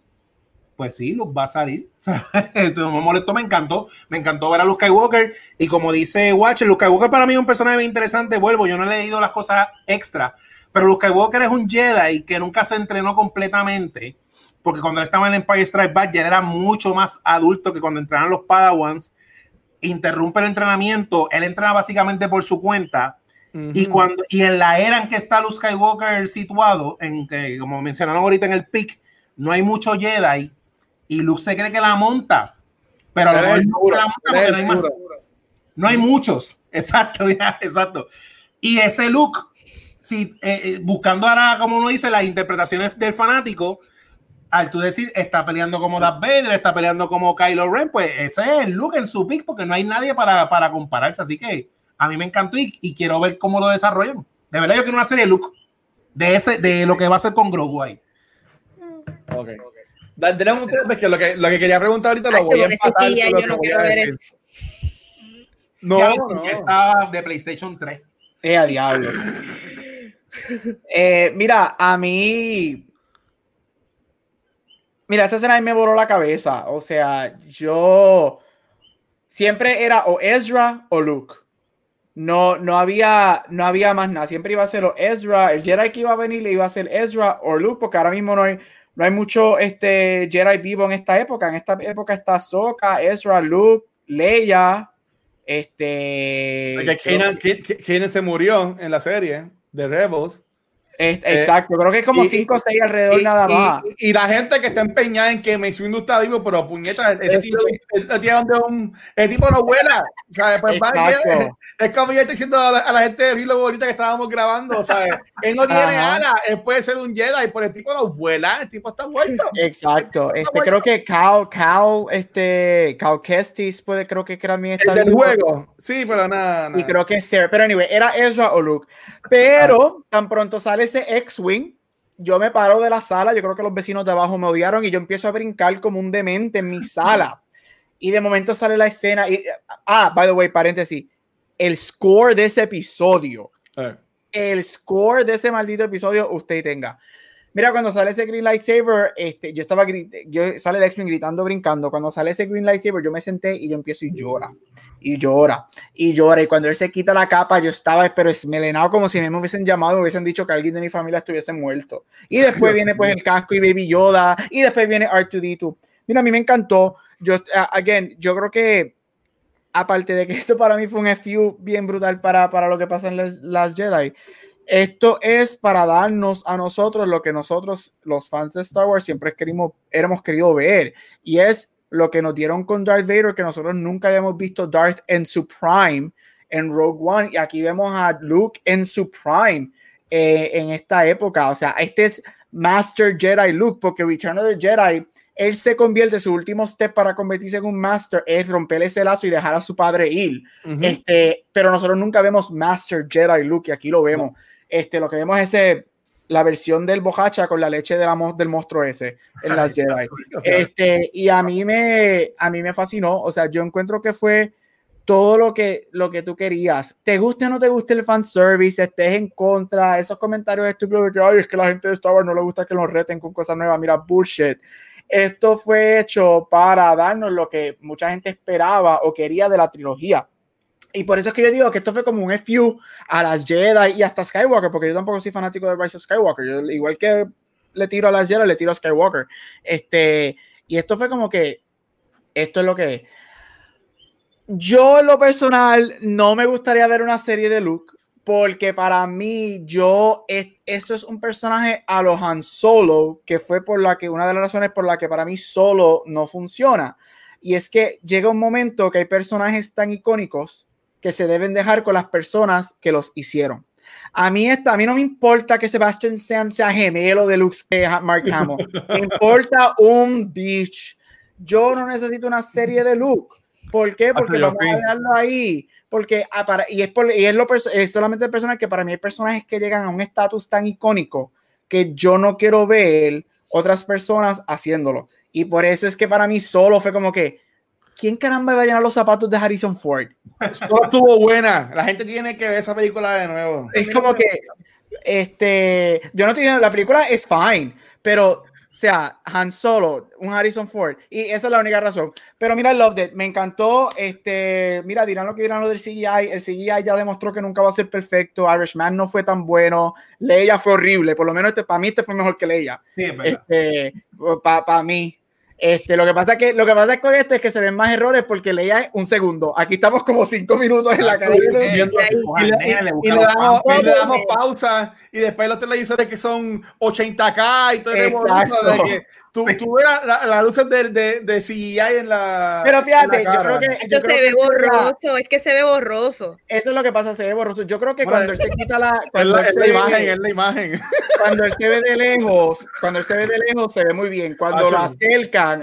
pues sí, Luke va a salir. no me molestó, me encantó. Me encantó ver a Luke Skywalker. Y como dice Watcher, Luke Skywalker para mí es un personaje muy interesante. Vuelvo, yo no he leído las cosas extra, pero Luke Skywalker es un Jedi que nunca se entrenó completamente. Porque cuando él estaba en Empire Strike Back ya era mucho más adulto que cuando entrenaron los Padawans. Interrumpe el entrenamiento. Él entrena básicamente por su cuenta. Y cuando y en la era en que está Luke Skywalker situado, en que como mencionaron ahorita en el pick, no hay mucho Jedi y Luke se cree que la monta, pero a lo mejor no la monta porque no hay, más, no hay muchos. Exacto, ya, exacto. Y ese Luke, si, eh, eh, buscando ahora, como uno dice, las interpretaciones del fanático, al tú decir, está peleando como Darth Vader, está peleando como Kylo Ren, pues ese es el Luke en su pick, porque no hay nadie para, para compararse. Así que a mí me encantó y, y, quiero ver cómo lo desarrollan. De verdad, yo quiero una serie de Luke, de, ese, de lo que va a hacer con Grogu ahí. Okay. Tenemos un que lo, que lo que quería preguntar ahorita lo voy a empezar. Sí, yo no quiero ver eso. No, no. Estaba de PlayStation 3. Eh, a diablo. eh, mira, a mí. Mira, esa escena a mí me voló la cabeza. O sea, yo siempre era o Ezra o Luke. No, no había, no había más nada. Siempre iba a ser o Ezra, el Jedi que iba a venir le iba a ser Ezra o Luke, porque ahora mismo no hay, no hay mucho este, Jedi vivo en esta época. En esta época está Soka, Ezra, Luke, Leia. Este. Kanan se murió en la serie de Rebels. Eh, exacto, creo que es como 5 o 6 alrededor nada más. Y, la gente que está empeñada en que Windu está vivo, pero puñeta, ese tipo, un, el tipo no vuela. Pues, es, como yo estoy diciendo a la, gente de Rilo ahorita que estábamos grabando, ¿sabes? Él no tiene alas, él puede ser un Jedi, pero el tipo no vuela, el tipo está muerto. Exacto, este, creo que Cal, Cal, este, Cal Kestis puede, creo que también está el del juego, sí, pero nada, Y creo que es Sarah, pero anyway, era Ezra o Luke. Pero tan pronto sale ese X-Wing, yo me paro de la sala, yo creo que los vecinos de abajo me odiaron y yo empiezo a brincar como un demente en mi sala. Y de momento sale la escena y ah, by the way, paréntesis, el score de ese episodio. Eh. El score de ese maldito episodio usted tenga. Mira, cuando sale ese Green Lightsaber, este, yo estaba, yo sale el X-Wing gritando, brincando. Cuando sale ese Green Lightsaber, yo me senté y yo empiezo y llora, y llora, y llora. Y cuando él se quita la capa, yo estaba, pero esmelenado como si me hubiesen llamado, me hubiesen dicho que alguien de mi familia estuviese muerto. Y después viene pues el casco y Baby Yoda, y después viene R2D2. Mira, a mí me encantó. Yo, again, yo creo que aparte de que esto para mí fue un FU bien brutal para, para lo que pasa en las Jedi esto es para darnos a nosotros lo que nosotros, los fans de Star Wars, siempre queríamos, éramos querido ver. Y es lo que nos dieron con Darth Vader, que nosotros nunca habíamos visto Darth en su prime en Rogue One. Y aquí vemos a Luke en su prime eh, en esta época. O sea, este es Master Jedi Luke, porque Return of the Jedi, él se convierte, su último step para convertirse en un Master es romper ese lazo y dejar a su padre ir. este, pero nosotros nunca vemos Master Jedi Luke, y aquí lo vemos. Este, lo que vemos es ese, la versión del bojacha con la leche de la, del monstruo ese en la Jedi. Este, y a mí me a mí me fascinó, o sea, yo encuentro que fue todo lo que lo que tú querías. Te guste o no te guste el fan service, estés en contra, esos comentarios estúpidos de que ay, es que la gente de Star Wars no le gusta que los reten con cosas nuevas, mira, bullshit. Esto fue hecho para darnos lo que mucha gente esperaba o quería de la trilogía y por eso es que yo digo que esto fue como un FU a las Jedi y hasta Skywalker, porque yo tampoco soy fanático de Rise of Skywalker. Yo, igual que le tiro a las Jedi, le tiro a Skywalker. Este, y esto fue como que esto es lo que Yo en lo personal no me gustaría ver una serie de Luke porque para mí yo es, eso es un personaje a lo Han Solo que fue por la que una de las razones por la que para mí solo no funciona y es que llega un momento que hay personajes tan icónicos que se deben dejar con las personas que los hicieron. A mí, esta, a mí no me importa que Sebastian Stan sea gemelo de Luke eh, Mark Hamill. Me importa un bitch. Yo no necesito una serie de Luke. ¿Por qué? Porque vamos a dejarlo ahí. Porque ah, para, y es, por, y es, lo es solamente el personaje que para mí hay personajes que llegan a un estatus tan icónico que yo no quiero ver otras personas haciéndolo. Y por eso es que para mí solo fue como que, ¿quién caramba va a llenar los zapatos de Harrison Ford? Solo estuvo buena. La gente tiene que ver esa película de nuevo. Es como que, este, yo no estoy diciendo, la película es fine, pero, o sea, Han Solo, un Harrison Ford, y esa es la única razón. Pero mira, Love It, me encantó, este, mira, dirán lo que dirán lo del CGI, el CGI ya demostró que nunca va a ser perfecto, Irishman no fue tan bueno, Leia fue horrible, por lo menos este, para mí este fue mejor que Leia, Sí, es verdad. este, para mí. Este, lo que pasa es que lo que pasa con esto es que se ven más errores porque Leia es un segundo. Aquí estamos como cinco minutos en la cara. Y le, damos, pampers. y le damos pausa y después los televisores que son 80k y todo Exacto. de que tú, tú ves la- la- las luces de, de, de CGI en la Pero fíjate, la yo creo que Esto se ve que eso es la- borroso, es que se ve borroso. Eso es lo que pasa, se ve borroso. Yo creo que Bueno, cuando él se quita la. es Cuando la, él, es se la ve, imagen, es la imagen. cuando él se ve de lejos, cuando él se ve de lejos, se ve muy bien. Cuando Acho. lo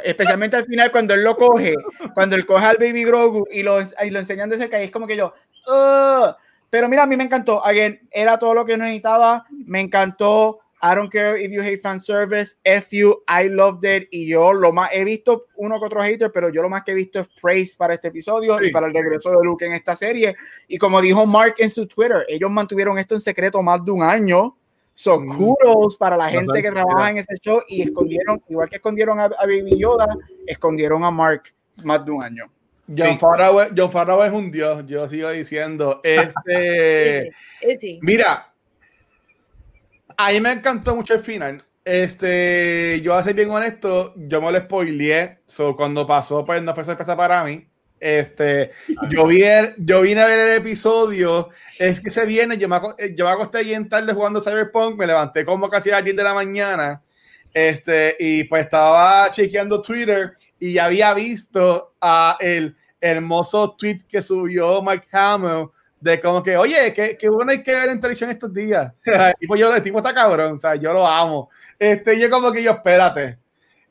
especialmente al final, cuando él lo coge, cuando él coge al Baby Grogu y lo, y lo enseñan de cerca, y es como que yo. "Ugh". Pero mira, a mí me encantó. Again, era todo lo que necesitaba. Me encantó. I don't care if you hate fan service. F you, I loved it. Y yo lo más he visto uno que otro hater, pero yo lo más que he visto es praise para este episodio Sí. y para el regreso de Luke en esta serie. Y como dijo Mark en su Twitter, ellos mantuvieron esto en secreto más de un año. So, Mm. kudos para la gente que trabaja en ese show y escondieron, igual que escondieron a, a Baby Yoda, escondieron a Mark más de un año. John, Sí. Favreau, John Favreau es un dios, yo sigo diciendo. Este, mira, a mí me encantó mucho el final. Este, yo voy a ser bien honesto, yo me lo spoileé. So, cuando pasó, pues no fue sorpresa para mí. Este, yo, vi el- yo vine a ver el episodio. Es que se viene, yo me, eh, yo me acosté bien tarde jugando Cyberpunk, me levanté como casi a las 10 de la mañana. Este, y pues estaba chequeando Twitter y ya había visto a el hermoso tweet que subió Mark Hamill de como que, oye, qué, qué bueno hay que ver en televisión estos días. O sea, el tipo, yo, el tipo está cabrón, o sea, yo lo amo. Este, yo como que yo, espérate.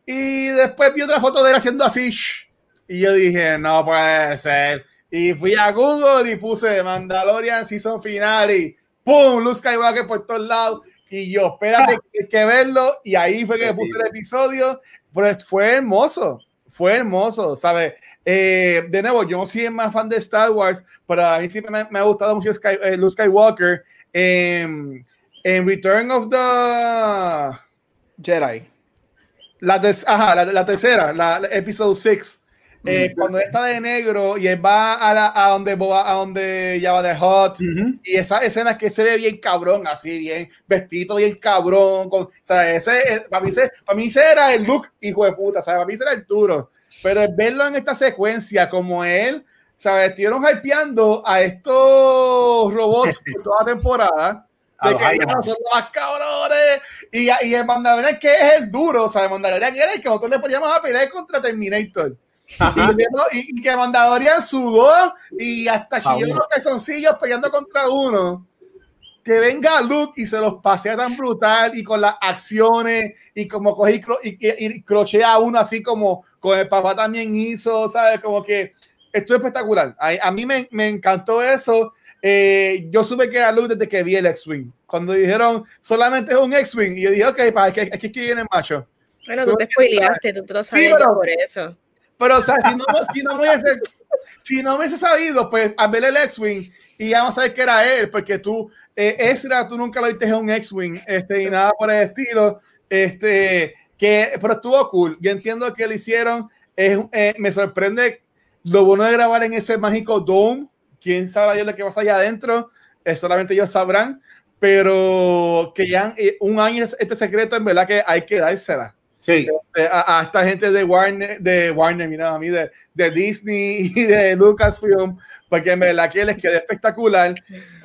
Y después vi otra foto de él haciendo así, shh, y yo dije, no puede ser. Y fui a Google y puse Mandalorian Season Final y ¡pum! Luke Skywalker por todos lados. Y yo, espérate, que verlo. Y ahí fue que puse el episodio. Pues fue hermoso, fue hermoso, ¿sabes? Eh, de nuevo, yo no soy el más fan de Star Wars, pero a mí siempre me, me ha gustado mucho Sky- eh, Luke Skywalker. En, en Return of the... Jedi. La, ajá, la, la tercera, la, la episode 6. Eh, cuando él está de negro y él va a, la, a donde a donde Java de Hot y esa escena que se ve bien cabrón así bien vestido bien cabrón con, o sea, ese eh, para mí ese, para mí ese era el look hijo de puta ¿sabes? para mí ese era el duro. Pero verlo en esta secuencia como él sabes estuvieron hypeando a estos robots por toda la temporada de que ya son los cabrones y, y el Mandalorian que es el duro, o sea, el Mandalorian era el que nosotros le poníamos a pelear contra Terminator. Y, y- que Mandalorian sudó y hasta Pa' chilló los calzoncillos peleando contra uno. Que venga Luke y se los pasea tan brutal y con las acciones y como coge y, cro- y- y- y crochea a uno así como con el papá también hizo, ¿sabes? Como que esto es espectacular. A, a mí me, me encantó eso. Eh, yo supe que era Luke desde que vi el X-Wing. Cuando dijeron solamente es un X-Wing, y yo dije, ok, para aquí, aquí es que viene el macho. Bueno, tú te spoileaste, tú te lo sabes pero- por eso. Pero, o sea, si no, si no me hubiese, si no me hubiese sabido, pues a ver el X-Wing y ya vamos a saber que era él, porque tú, eh, Ezra, tú nunca lo viste en un X-Wing, este, y nada por el estilo, este, que, pero estuvo cool. Yo entiendo que lo hicieron, es, eh, me sorprende lo bueno de grabar en ese mágico dome, quién sabe yo lo que pasa allá adentro, eh, solamente ellos sabrán, pero que ya eh, un año es este secreto, en verdad que hay que dársela Sí. eh, a, a esta gente de Warner, de Warner, mira, a mí, de, de Disney y de Lucasfilm, porque en verdad que les quedó espectacular.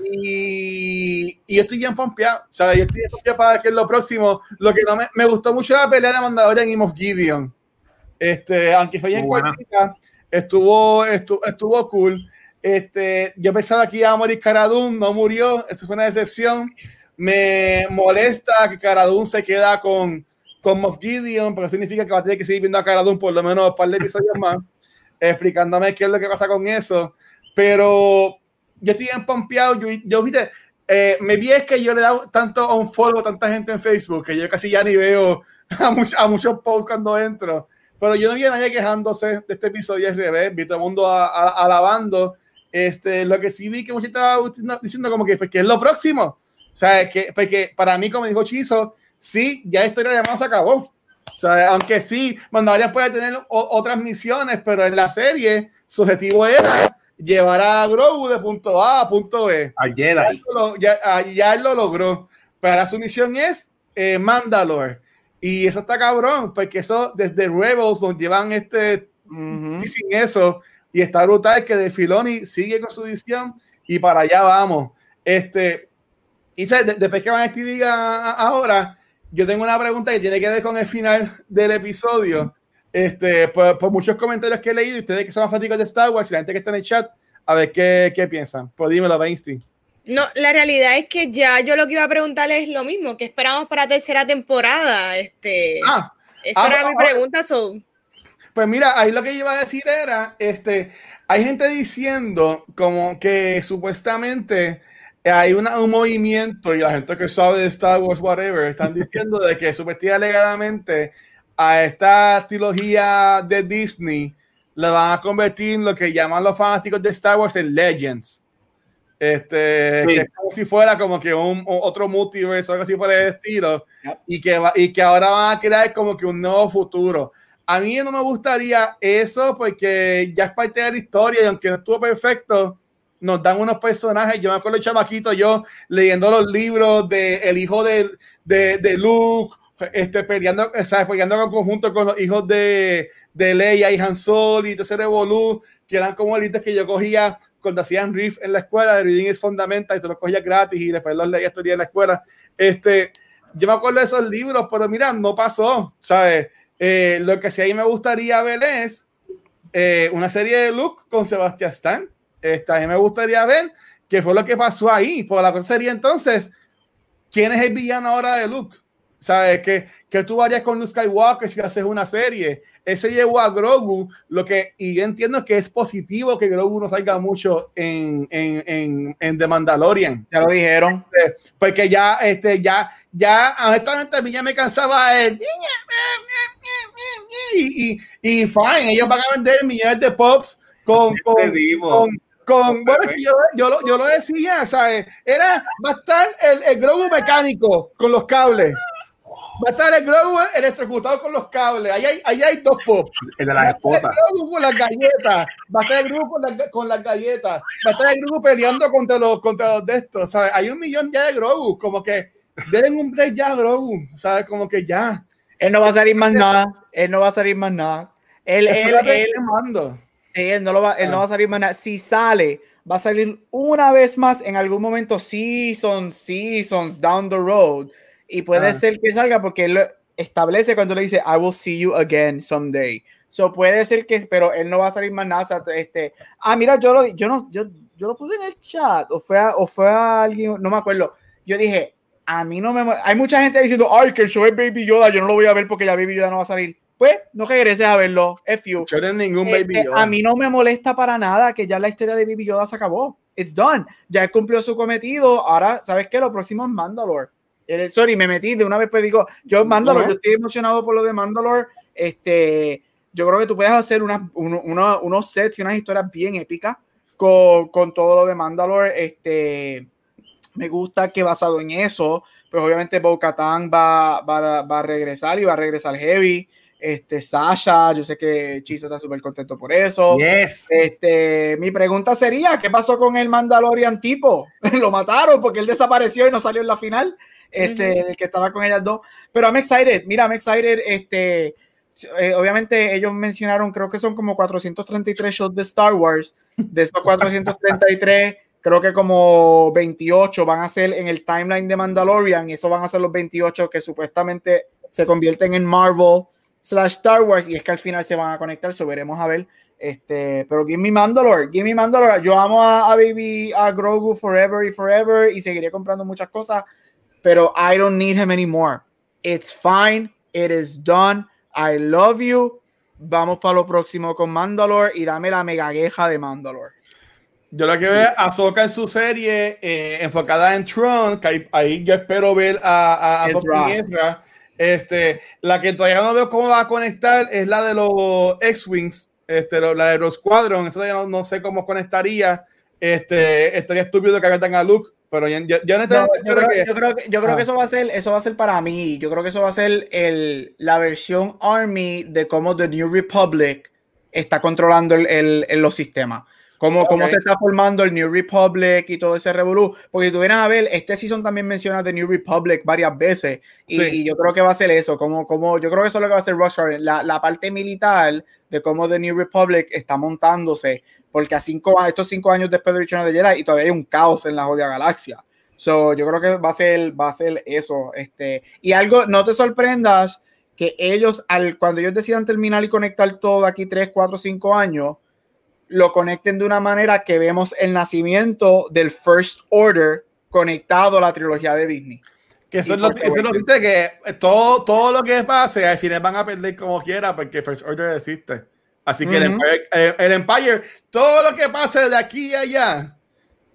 Y, y yo estoy bien pompeado, o sea, yo estoy bien pompeado para que es lo próximo. Lo que no me, me gustó mucho la pelea de Mandalorian y Moff Gideon. Este, aunque fue buena. cortita, estuvo, estuvo, estuvo cool. Este, yo pensaba que iba a morir Cara Dune, no murió, esto fue una decepción. Me molesta que Cara Dune se queda con, con Moff Gideon, porque significa que va a tener que seguir viendo a Cara Dune por lo menos un par de episodios más, explicándome qué es lo que pasa con eso. Pero yo estoy empompeado, yo, yo viste, eh, me vi es que yo le he dado tanto un follow a tanta gente en Facebook que yo casi ya ni veo a, much, a muchos posts cuando entro. Pero yo no vi a nadie quejándose de este episodio al revés, vi todo el mundo a, a, alabando. Este, lo que sí vi que mucha estaba diciendo como que, pues, que es lo próximo. O sea, que, porque para mí, como dijo Chizo, sí, ya la historia de se acabó. O sea, aunque sí, Mandalorian puede tener otras misiones, pero en la serie su objetivo era llevar a Grogu de punto A a punto B. A Jedi. Ya, ya, ya, él lo logró. Pero ahora su misión es eh, Mandalore. Y eso está cabrón, porque eso desde Rebels nos llevan este uh -huh. sin eso. Y está brutal que de Filoni sigue con su visión y para allá vamos. Este, y de, después que Van diga ahora, yo tengo una pregunta que tiene que ver con el final del episodio. Este, por, por muchos comentarios que he leído, ustedes que son fanáticos de Star Wars y la gente que está en el chat, a ver qué, qué piensan. Pues dímelo, Weinstein. No, la realidad es que ya yo lo que iba a preguntarle es lo mismo, que esperamos para tercera temporada. Este, ah, esa ah, era ah, mi pregunta. So. Pues mira, ahí lo que iba a decir era, este, hay gente diciendo como que supuestamente hay una, un movimiento y la gente que sabe de Star Wars, whatever, están diciendo de que supuestamente alegadamente a esta trilogía de Disney la van a convertir en lo que llaman los fanáticos de Star Wars en Legends. Este, sí. que es como si fuera como que un, otro multiverso, algo así por el estilo, yep. y, que va, y que ahora van a crear como que un nuevo futuro. A mí no me gustaría eso porque ya es parte de la historia y aunque no estuvo perfecto, nos dan unos personajes. Yo me acuerdo, chamaquito, yo leyendo los libros de el hijo de, de, de Luke, este, peleando, ¿sabes? peleando en conjunto con los hijos de, de Leia y Han Solo y tercer Evolu, que eran como elites que yo cogía cuando hacían riff en la escuela de Reading is Fundamental y te los cogía gratis y después los leía estos días en la escuela. Este, yo me acuerdo de esos libros, pero mira, no pasó, ¿sabes? Eh, lo que sí ahí me gustaría ver es eh, una serie de Luke con Sebastián Stan. Esta, a mí me gustaría ver qué fue lo que pasó ahí. Por la cosa sería entonces, ¿quién es el villano ahora de Luke? ¿Sabes? Que, que tú harías con Luke Skywalker si haces una serie. Ese llevó a Grogu, lo que, y yo entiendo que es positivo que Grogu no salga mucho en, en, en, en The Mandalorian. Ya lo dijeron. Porque ya, este, ya, ya, honestamente, a mí ya me cansaba el. Y, y, y fine, ellos van a vender millones de pops con, con, con, con bueno, yo, yo, lo, yo lo decía, ¿sabes? Era, va a estar el, el Grogu mecánico con los cables. Va a estar el Grogu electrocutado con los cables. Ahí hay, ahí hay dos pops. El de las esposas. Va a estar el Grogu con las galletas. Va a estar el Grogu con, la, con, las galletas. Va a estar el Grogu peleando contra los, contra los de estos. ¿sabes? Hay un millón ya de Grogu. Como que den un break ya, Grogu. ¿Sabes? Como que ya. Él no va a salir más nada. Él no va a salir más nada. Él, él, él, mando. Él, no lo va, él no va a salir más nada. Si sale, va a salir una vez más en algún momento, seasons, seasons down the road. Y puede ah. ser que salga porque él establece cuando le dice I will see you again someday. So puede ser que, pero él no va a salir más nada. Este, ah, mira, yo lo, yo no, yo, yo lo puse en el chat o fue, a, o fue a alguien, no me acuerdo. Yo dije, a mí no me, hay mucha gente diciendo, ay, que el show es Baby Yoda, yo no lo voy a ver porque ya Baby Yoda no va a salir. Pues no regreses a verlo, F you. Yo no ningún Baby Yoda. a mí no me molesta para nada que ya la historia de Baby Yoda se acabó. It's done. Ya él cumplió su cometido. Ahora, ¿sabes qué? Lo próximo es Mandalore. Eh, sorry, me metí de una vez, pues digo, yo Mandalore, yo estoy emocionado por lo de Mandalore. Este, yo creo que tú puedes hacer uno, unos sets y unas historias bien épicas con, con todo lo de Mandalore. Este, me gusta que basado en eso, pues obviamente Bo-Katan va, va, va, a regresar y va a regresar Heavy. Este, Sasha, yo sé que Chizo está súper contento por eso. Yes. Este, mi pregunta sería, ¿qué pasó con el Mandalorian tipo? Lo mataron porque él desapareció y no salió en la final. Este, uh -huh. que estaba con ellas dos. Pero I'm excited, mira, I'm excited, este, eh, obviamente ellos mencionaron, creo que son como 433 shows de Star Wars. De esos 433 creo que como 28 van a ser en el timeline de Mandalorian y eso van a ser los 28 que supuestamente se convierten en Marvel slash Star Wars y es que al final se van a conectar, so veremos a ver. Este, pero give me Mandalore, give me Mandalore. Yo amo a, a Baby, a Grogu forever y forever y seguiré comprando muchas cosas, pero I don't need him anymore. It's fine, it is done. I love you. Vamos para lo próximo con Mandalore y dame la mega queja de Mandalore. Yo la que veo a en su serie eh, enfocada en Tron, que ahí, ahí yo espero ver a, a, a Ezra. Este, la que todavía no veo cómo va a conectar es la de los X-Wings, este, la de los Squadron. Eso todavía no, no sé cómo conectaría. Este, estaría estúpido que metan a Luke, pero ya, ya No, yo, creo que- yo creo que, yo creo Ah. que eso va a ser, eso va a ser para mí. Yo creo que eso va a ser el, la versión Army de cómo The New Republic está controlando el- el- los sistemas. Cómo, cómo Ok. se está formando el New Republic y todo ese revolú. Porque si tú vienes a ver, este season también menciona The New Republic varias veces. Y, Sí. y yo creo que va a ser eso. Como, como, yo creo que eso es lo que va a hacer Rockstar. La, la parte militar de cómo The New Republic está montándose. Porque a cinco, a- estos cinco años después de Return of the Jedi y todavía hay un caos en la jodida galaxia. So, yo creo que va a ser, va a ser eso. Este, y algo, no te sorprendas que ellos, al, cuando ellos decidan terminar y conectar todo de aquí 3, 4, 5 años, lo conecten de una manera que vemos el nacimiento del First Order conectado a la trilogía de Disney. Que eso es lo, eso es lo que todo, todo lo que pase al final van a perder como quiera porque First Order existe. Así que el, Ujú. Empire, el- el Empire, todo lo que pase de aquí a allá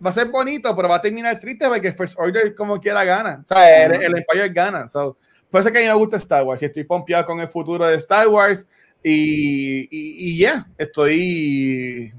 va a ser bonito, pero va a terminar triste porque First Order como quiera gana. O sea, el, Ujú. el Empire gana. So, por eso es que a mí me gusta Star Wars y estoy pompeado con el futuro de Star Wars y, y, y ya, estoy,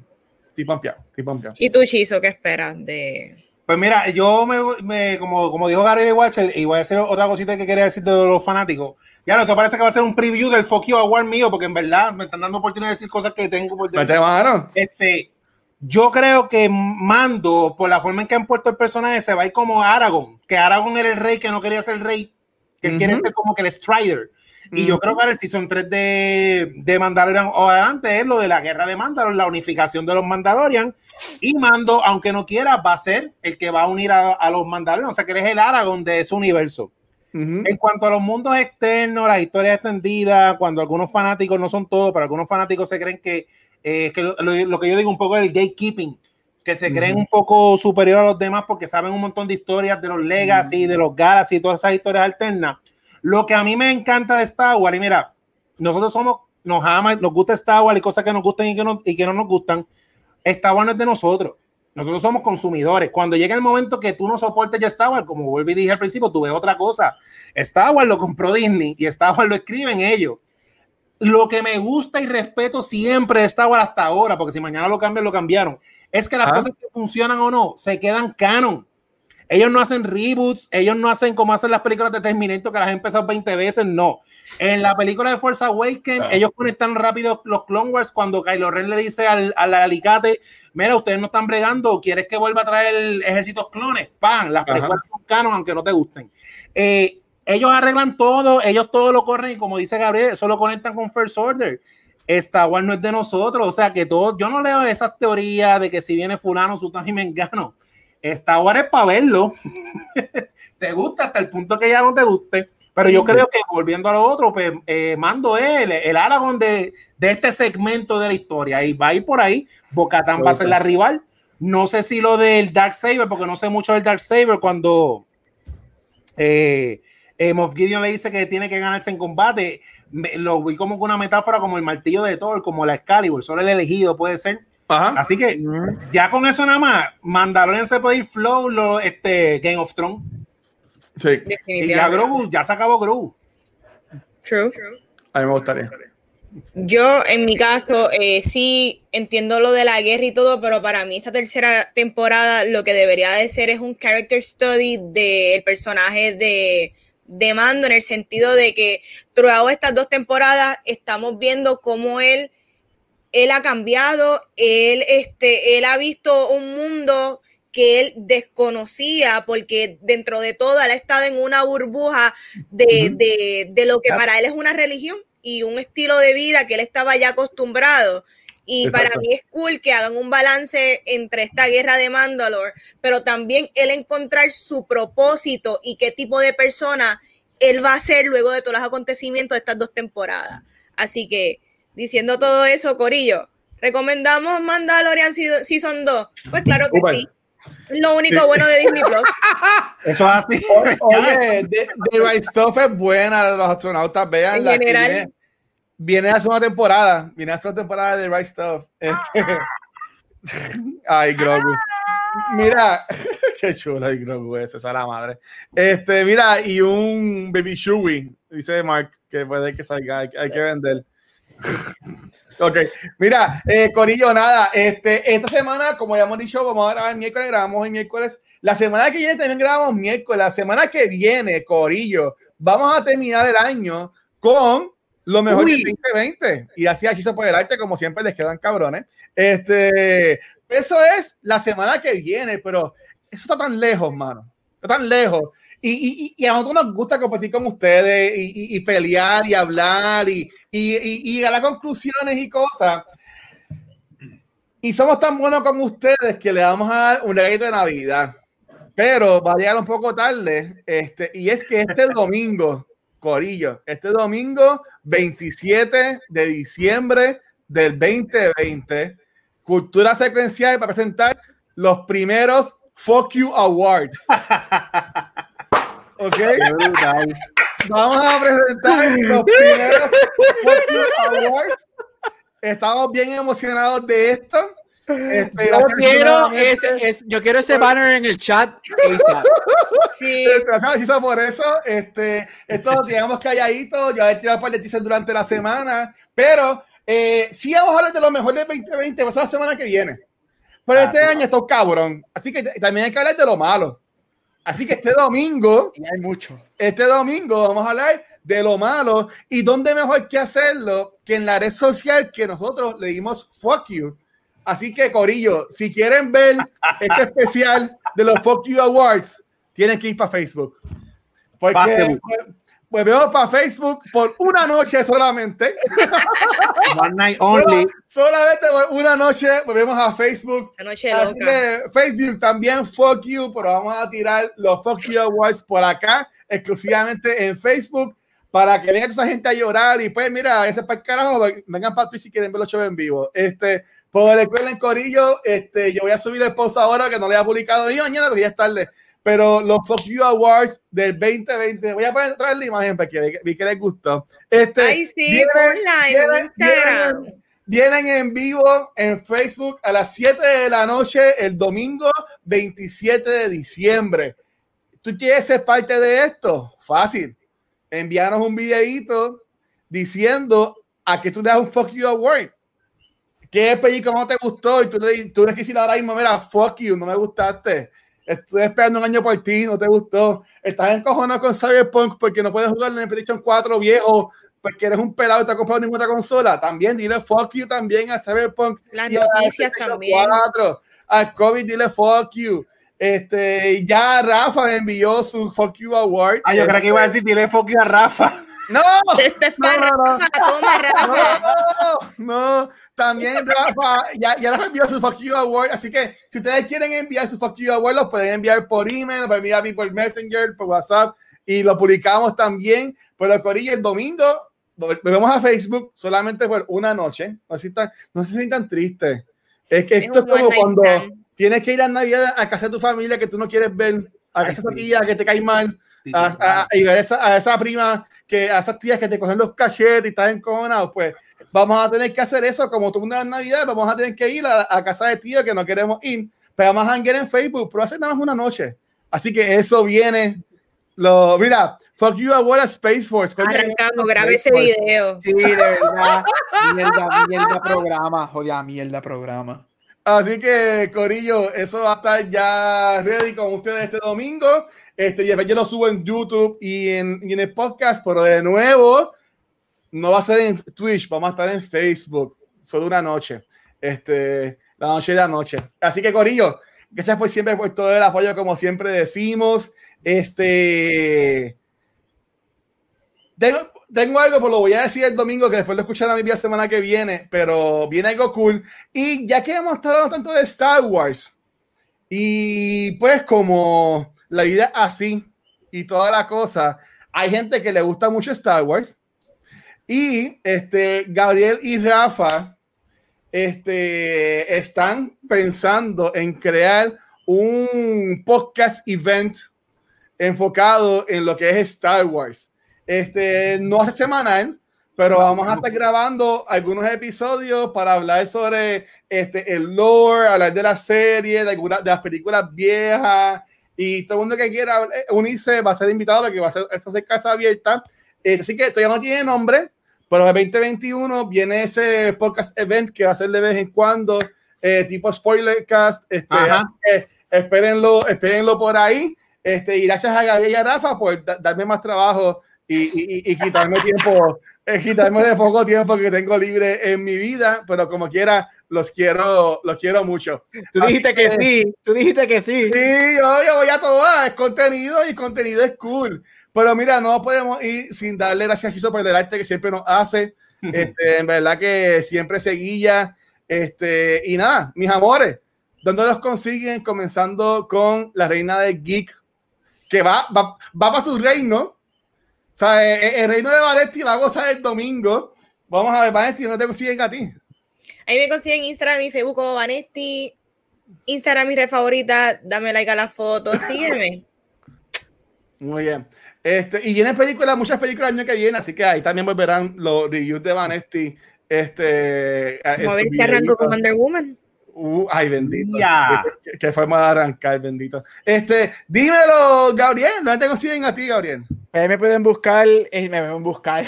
estoy pompeado, estoy pompeado. ¿Y tú, Chizo, qué esperas de...? Pues mira, yo me, me- como, como dijo Gary Watcher, y voy a hacer otra cosita que quería decir de los fanáticos. Ya no, esto parece que va a ser un preview del Fuck You Award mío, porque en verdad me están dando oportunidad de decir cosas que tengo por dentro. Mano. Este, yo creo que Mando, por la forma en que han puesto el personaje, se va a ir como Aragorn, que Aragorn era el rey que no quería ser rey, que él quiere Ujú. ser como que el Strider. Y yo creo que ahora el Season 3 de, de Mandalorian o adelante es lo de la guerra de Mandalorian, la unificación de los Mandalorian. Y Mando, aunque no quiera, va a ser el que va a unir a, a los Mandalorian. O sea, que él es el Aragorn de ese universo. En cuanto a los mundos externos, las historias extendidas, cuando algunos fanáticos, no son todos, pero algunos fanáticos se creen que, eh, que lo, que yo digo un poco es el gatekeeping, que se creen Ujú. un poco superior a los demás porque saben un montón de historias de los Legacy, de los Galaxy, todas esas historias alternas. Lo que a mí me encanta de Star Wars, y mira, nosotros somos, nos ama, nos gusta Star Wars y cosas que nos gustan y que no, y que no nos gustan. Star Wars no es de nosotros. Nosotros somos consumidores. Cuando llega el momento que tú no soportes ya Star Wars, como vuelvo y dije al principio, tú ves otra cosa. Star Wars lo compró Disney y Star Wars lo escriben ellos. Lo que me gusta y respeto siempre de Star Wars hasta ahora, porque si mañana lo cambian, lo cambiaron, es que las Ah. cosas que funcionan o no se quedan canon. Ellos no hacen reboots, ellos no hacen como hacen las películas de Terminator que las han empezado 20 veces, no. En la película de Force Awakens, ellos conectan rápido los Clone Wars cuando Kylo Ren le dice al, al alicate, mira, ustedes no están bregando, ¿quieres que vuelva a traer el ejércitos clones? ¡Pam! Las películas son canon, aunque no te gusten. Eh, ellos arreglan todo, ellos todo lo corren y como dice Gabriel, eso lo conectan con First Order. Star Wars no es de nosotros, o sea que todo, yo no leo esas teorías de que si viene fulano, sutano y mengano. Star Wars es para verlo. te gusta hasta el punto que ya no te guste. Pero yo creo que volviendo a lo otro, pues eh, Mando es el, el Aragorn de, de este segmento de la historia. Y va a ir por ahí. Bocatán va a ser la rival. No sé si lo del Dark Saber, porque no sé mucho del Dark Saber cuando eh, eh, Moff Gideon le dice que tiene que ganarse en combate. Me- lo vi como una metáfora como el martillo de Thor, como la Excalibur, solo el elegido puede ser. Ajá. Así que ya con eso nada más, Mandalorian se puede ir flow, lo, este, Game of Thrones. Sí, Y ya Definitivamente. Grogu, ya se acabó Grogu. True. a mí me gustaría. Yo, en mi caso, eh, sí entiendo lo de la guerra y todo, pero para mí esta tercera temporada lo que debería de ser es un character study del personaje de, de Mando, en el sentido de que throughout estas dos temporadas estamos viendo cómo él, él ha cambiado, él, este, él ha visto un mundo que él desconocía porque dentro de todo él ha estado en una burbuja de, de, de lo que para él es una religión y un estilo de vida que él estaba ya acostumbrado. Y Exacto. para mí es cool que hagan un balance entre esta guerra de Mandalore, pero también él encontrar su propósito y qué tipo de persona él va a ser luego de todos los acontecimientos de estas dos temporadas. Así que, diciendo todo eso, Corillo, ¿recomendamos Mandalorian Season 2? Pues claro que Súper. sí. Es lo único bueno de Disney Plus. Eso es así. Oye, The, The Right Stuff es buena, los astronautas vean En la que general. viene, viene la segunda temporada, viene la segunda temporada de The Right Stuff. Este- Ay, Grogu. Mira, qué chulo el Grogu ese, esa es la madre. Este, mira, y un Baby Chewie, dice Mark, que puede que salga, hay, hay que vender. Ok, mira, eh, Corillo, nada, este, esta semana, como ya hemos dicho, vamos a grabar el miércoles, grabamos el miércoles. La semana que viene también grabamos miércoles. La semana que viene, Corillo, vamos a terminar el año con lo mejor Uy. del 2020. Y así hechizo por el arte, como siempre les quedan cabrones. Este, eso es la semana que viene, pero eso está tan lejos, mano. Está tan lejos. Y, y, y- a nosotros nos gusta compartir con ustedes y, y- pelear y hablar y, y, a conclusiones y cosas. Y somos tan buenos como ustedes que le vamos a dar un regalito de Navidad. Pero va a llegar un poco tarde. Este, y es que este domingo, Corillo, este domingo 27 de diciembre del 2020, Cultura Secuencial para presentar los primeros Fuck You Awards. ¿Ok? Vamos a presentar los primeros Awards. Estamos bien emocionados de esto. Este, Yo gracias quiero, ese, es- yo quiero ese banner en el chat. Sí, Gracias, Chisa, por eso. Este, esto lo teníamos calladito. Yo he tirado un par de teasers durante la semana. Pero eh, sí vamos a hablar de lo mejor del 2020. Pues la semana que viene. Pero Ah, este año está un cabrón. Así que también hay que hablar de lo malo. Así que este domingo, Y hay mucho. este domingo vamos a hablar de lo malo. Y dónde mejor que hacerlo que en la red social que nosotros le dimos fuck you. Así que, Corillo, si quieren ver este especial de los Fuck You Awards, tienen que ir para Facebook. Porque Facebook. pues, veo para Facebook por una noche solamente. One night only. Solamente por una noche volvemos a Facebook. la noche Así loca. que Facebook también fuck you, pero vamos a tirar los fuck you awards por acá, exclusivamente en Facebook, para que venga esa gente a llorar y pues mira, ese para el carajo, vengan para Twitch si quieren ver los shows en vivo. Este, pues recuerden Corillo, este, yo voy a subir el post ahora que no le haya publicado ni mañana porque ya es tarde. Pero los Fuck You Awards del 2020, voy a poner traer la imagen para que vi- que les gustó. Este, Ay, sí, vienen- en vienen- vienen- Vienen en vivo en Facebook a las 7 de la noche el domingo 27 de diciembre. ¿Tú quieres ser parte de esto? Fácil. Envíanos un videito diciendo a que tú le das un fuck you award. ¿Qué película no te gustó? Y tú le, tú le quisieras ahora mismo, mira, fuck you, no me gustaste. Estuve esperando un año por ti, no te gustó. Estás encojonado con Cyberpunk porque no puedes jugar en el PlayStation 4 viejo porque eres un pelado y te has comprado ninguna consola. También dile fuck you también a Cyberpunk Las y a noticias PlayStation también. 4. Al COVID dile fuck you. Este, ya Rafa me envió su fuck you award. Ah, yo creo que iba a decir, dile fuck you a Rafa. No, Este es para No, no, no. Rafa, toma Rafa. no, no. También Rafa, ya, ya Rafa envió su Fuck You Award, así que si ustedes quieren enviar su Fuck You Award, lo pueden enviar por email, lo pueden enviar a mí por Messenger, por WhatsApp, y lo publicamos también. Pero Corilla, el domingo, volvemos a Facebook solamente por una noche. No se sientan, no se sientan tristes. Es que Es esto es como cuando tienes que ir a Navidad a casa de tu familia que tú no quieres ver, a casa de tu tía que te cae mal a, sí, a- y ver esa, a esa prima, que a esas tías que te cogen los cachetes y estás encojonado, pues vamos a tener que hacer eso como tú una Navidad, vamos a tener que ir a, a casa de tío que no queremos ir, pero vamos a hangar en Facebook, pero hace nada más una noche. Así que eso viene. Lo, mira, fuck you ahora Space Force. coño, Arrancamos, grabe ese video. Sí, de verdad. Mierda, mierda programa. Joder, mierda programa. Así que, Corillo, eso va a estar ya ready con ustedes este domingo. Este, y después yo lo subo en YouTube y en, en el podcast, pero de nuevo, no va a ser en Twitch, vamos a estar en Facebook, solo una noche. Este, la noche de la noche. Así que, Corillo, gracias por siempre por todo el apoyo, como siempre decimos. Este. Tengo, tengo algo, pero lo voy a decir el domingo, que después lo escucharán mi la semana que viene, pero viene algo cool. Y ya que hemos estado hablando tanto de Star Wars, y pues como la vida así y toda la cosa, hay gente que le gusta mucho Star Wars. Y este, Gabriel y Rafa este, están pensando en crear un podcast event enfocado en lo que es Star Wars. Este, no hace semanal, pero vamos a estar grabando algunos episodios para hablar sobre este, el lore, hablar de la serie, de, alguna- de las películas viejas. Y todo el mundo que quiera eh, unirse va a ser invitado porque va a ser eso es casa abierta. Eh, así que todavía no tiene nombre, pero el 2021 viene ese podcast event que va a ser de vez en cuando, eh, tipo spoilercast. Este, que espérenlo, espérenlo por ahí. Este, y gracias a Gabriel y a Rafa por da- darme más trabajo y, y- y- quitarme tiempo, eh, quitarme de poco tiempo que tengo libre en mi vida, pero como quiera, los quiero, los quiero mucho. Tú dijiste que sí, tú dijiste que sí. Sí, oye, voy a todas, es contenido y contenido es cool. Pero mira, no podemos ir sin darle gracias a Giso por el arte que siempre nos hace. Este, en verdad que siempre seguilla. Este, y nada, mis amores, ¿dónde los consiguen? Comenzando con la reina de Geek, que va, va, va para su reino. O sea, eh, eh, el, reino de Vanetti va a gozar el domingo. Vamos a ver, Vanetti, ¿dónde te consiguen a ti? Ahí me consiguen Instagram y Facebook como Vanesti. Instagram mi red favorita. Dame like a la foto. Sígueme. Muy bien. Este, y vienen películas, muchas películas el año que viene, así que ahí también volverán los reviews de Vanesti. Este, Vamos a ver esos si arranco videitos. con Wonder Woman. Uh, ay, bendito. Ya. Qué, qué forma de arrancar, bendito. Este, dímelo, Gabriel, ¿dónde te consiguen a ti, Gabriel? Ahí me pueden buscar, eh, me pueden buscar.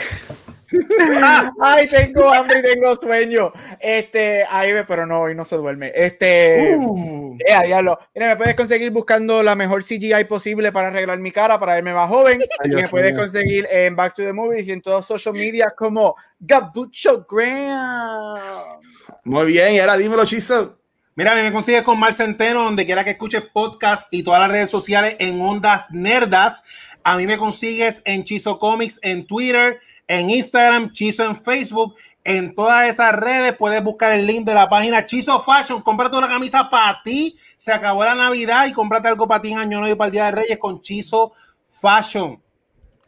Ay, tengo hambre y tengo sueño. Este, ahí pero no, hoy no se duerme. Este, Uh, eh, a diablo. Mira, me puedes conseguir buscando la mejor CGI posible para arreglar mi cara, para verme más joven. Ay, y me puedes mío. conseguir en Back to the Movies y en todos social media como Gabucho Graham. muy bien, y ahora dímelo, Chizo. Mira, me consigues con Mar Centeno, donde quiera que escuches podcast y todas las redes sociales en Ondas Nerdas. A mí me consigues en Chizo Comics en Twitter, en Instagram, Chizo en Facebook. En todas esas redes puedes buscar el link de la página Chizo Fashion. Cómprate una camisa para ti. Se acabó la Navidad y cómprate algo para ti en Año Nuevo y para el Día de Reyes con Chizo Fashion.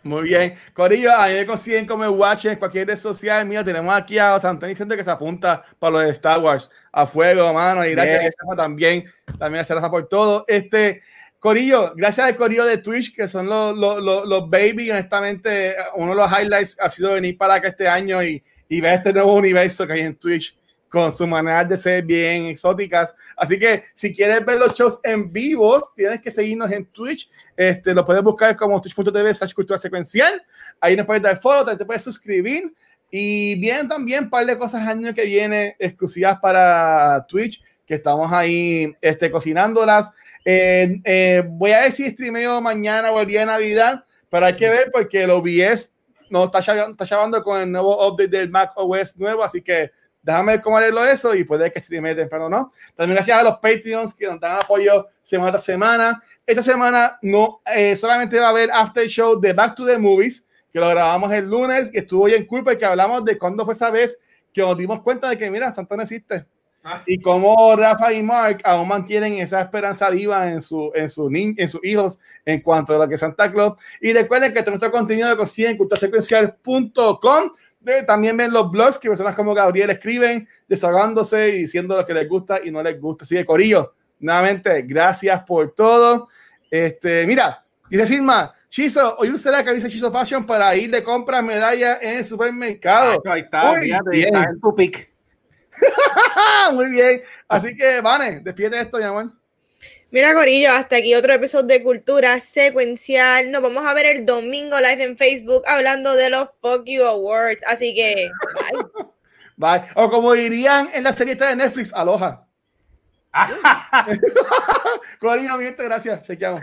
Muy bien. Corillo, a mí me consiguen como Watch en cualquier red social. Mira, tenemos aquí a Antonio diciendo que se apunta para lo de Star Wars. A fuego, mano. Y gracias Yes. a también. También a Rafa por todo. Este, Corillo, gracias al Corillo de Twitch, que son los, los, los, baby. Honestamente, uno de los highlights ha sido venir para acá este año y, y ver este nuevo universo que hay en Twitch con su manera de ser bien exóticas. Así que si quieres ver los shows en vivos, tienes que seguirnos en Twitch. Este, lo puedes buscar como twitch.tv slash cultura secuencial. Ahí nos puedes dar follow, también te puedes suscribir. Y bien, también un par de cosas año que viene exclusivas para Twitch, que estamos ahí este, cocinándolas. Eh, eh, voy a si streameo mañana o el día de Navidad, pero hay que ver porque el OBS no está, está llegando con el nuevo update del Mac OS nuevo, así que déjame ver cómo arreglo eso y puede que streamee temprano, ¿no? También gracias a los Patreons que nos dan apoyo semana tras semana. Esta semana no eh, solamente va a haber after show de Back to the Movies, que lo grabamos el lunes y estuvo bien cool porque hablamos de cuándo fue esa vez que nos dimos cuenta de que, mira, Santa no existe. Y cómo Rafa y Mark aún mantienen esa esperanza viva en, su, en, su en sus hijos en cuanto a lo que es Santa Claus. Y recuerden que nuestro contenido lo consiguen en culturasecuencial.com. También ven los blogs que personas como Gabriel escriben, desahogándose y diciendo lo que les gusta y no les gusta. Así que, Corillo, nuevamente, gracias por todo. Este, mira, dice Silma, Chizo, hoy usé la camisa Chizo Fashion para ir de compras medalla en el supermercado. Ahí está, fíjate, bien. está en tu pick. ¡Ah! Muy bien. Así que, Vane, despídete de esto, mi amor. Mira, Corillo, hasta aquí otro episodio de Cultura Secuencial. Nos vamos a ver el domingo live en Facebook hablando de los Fuck You Awards. Así que, bye. Bye. O como dirían en la serie de Netflix, aloha. Corillo, mi gente, gracias. Chequeamos.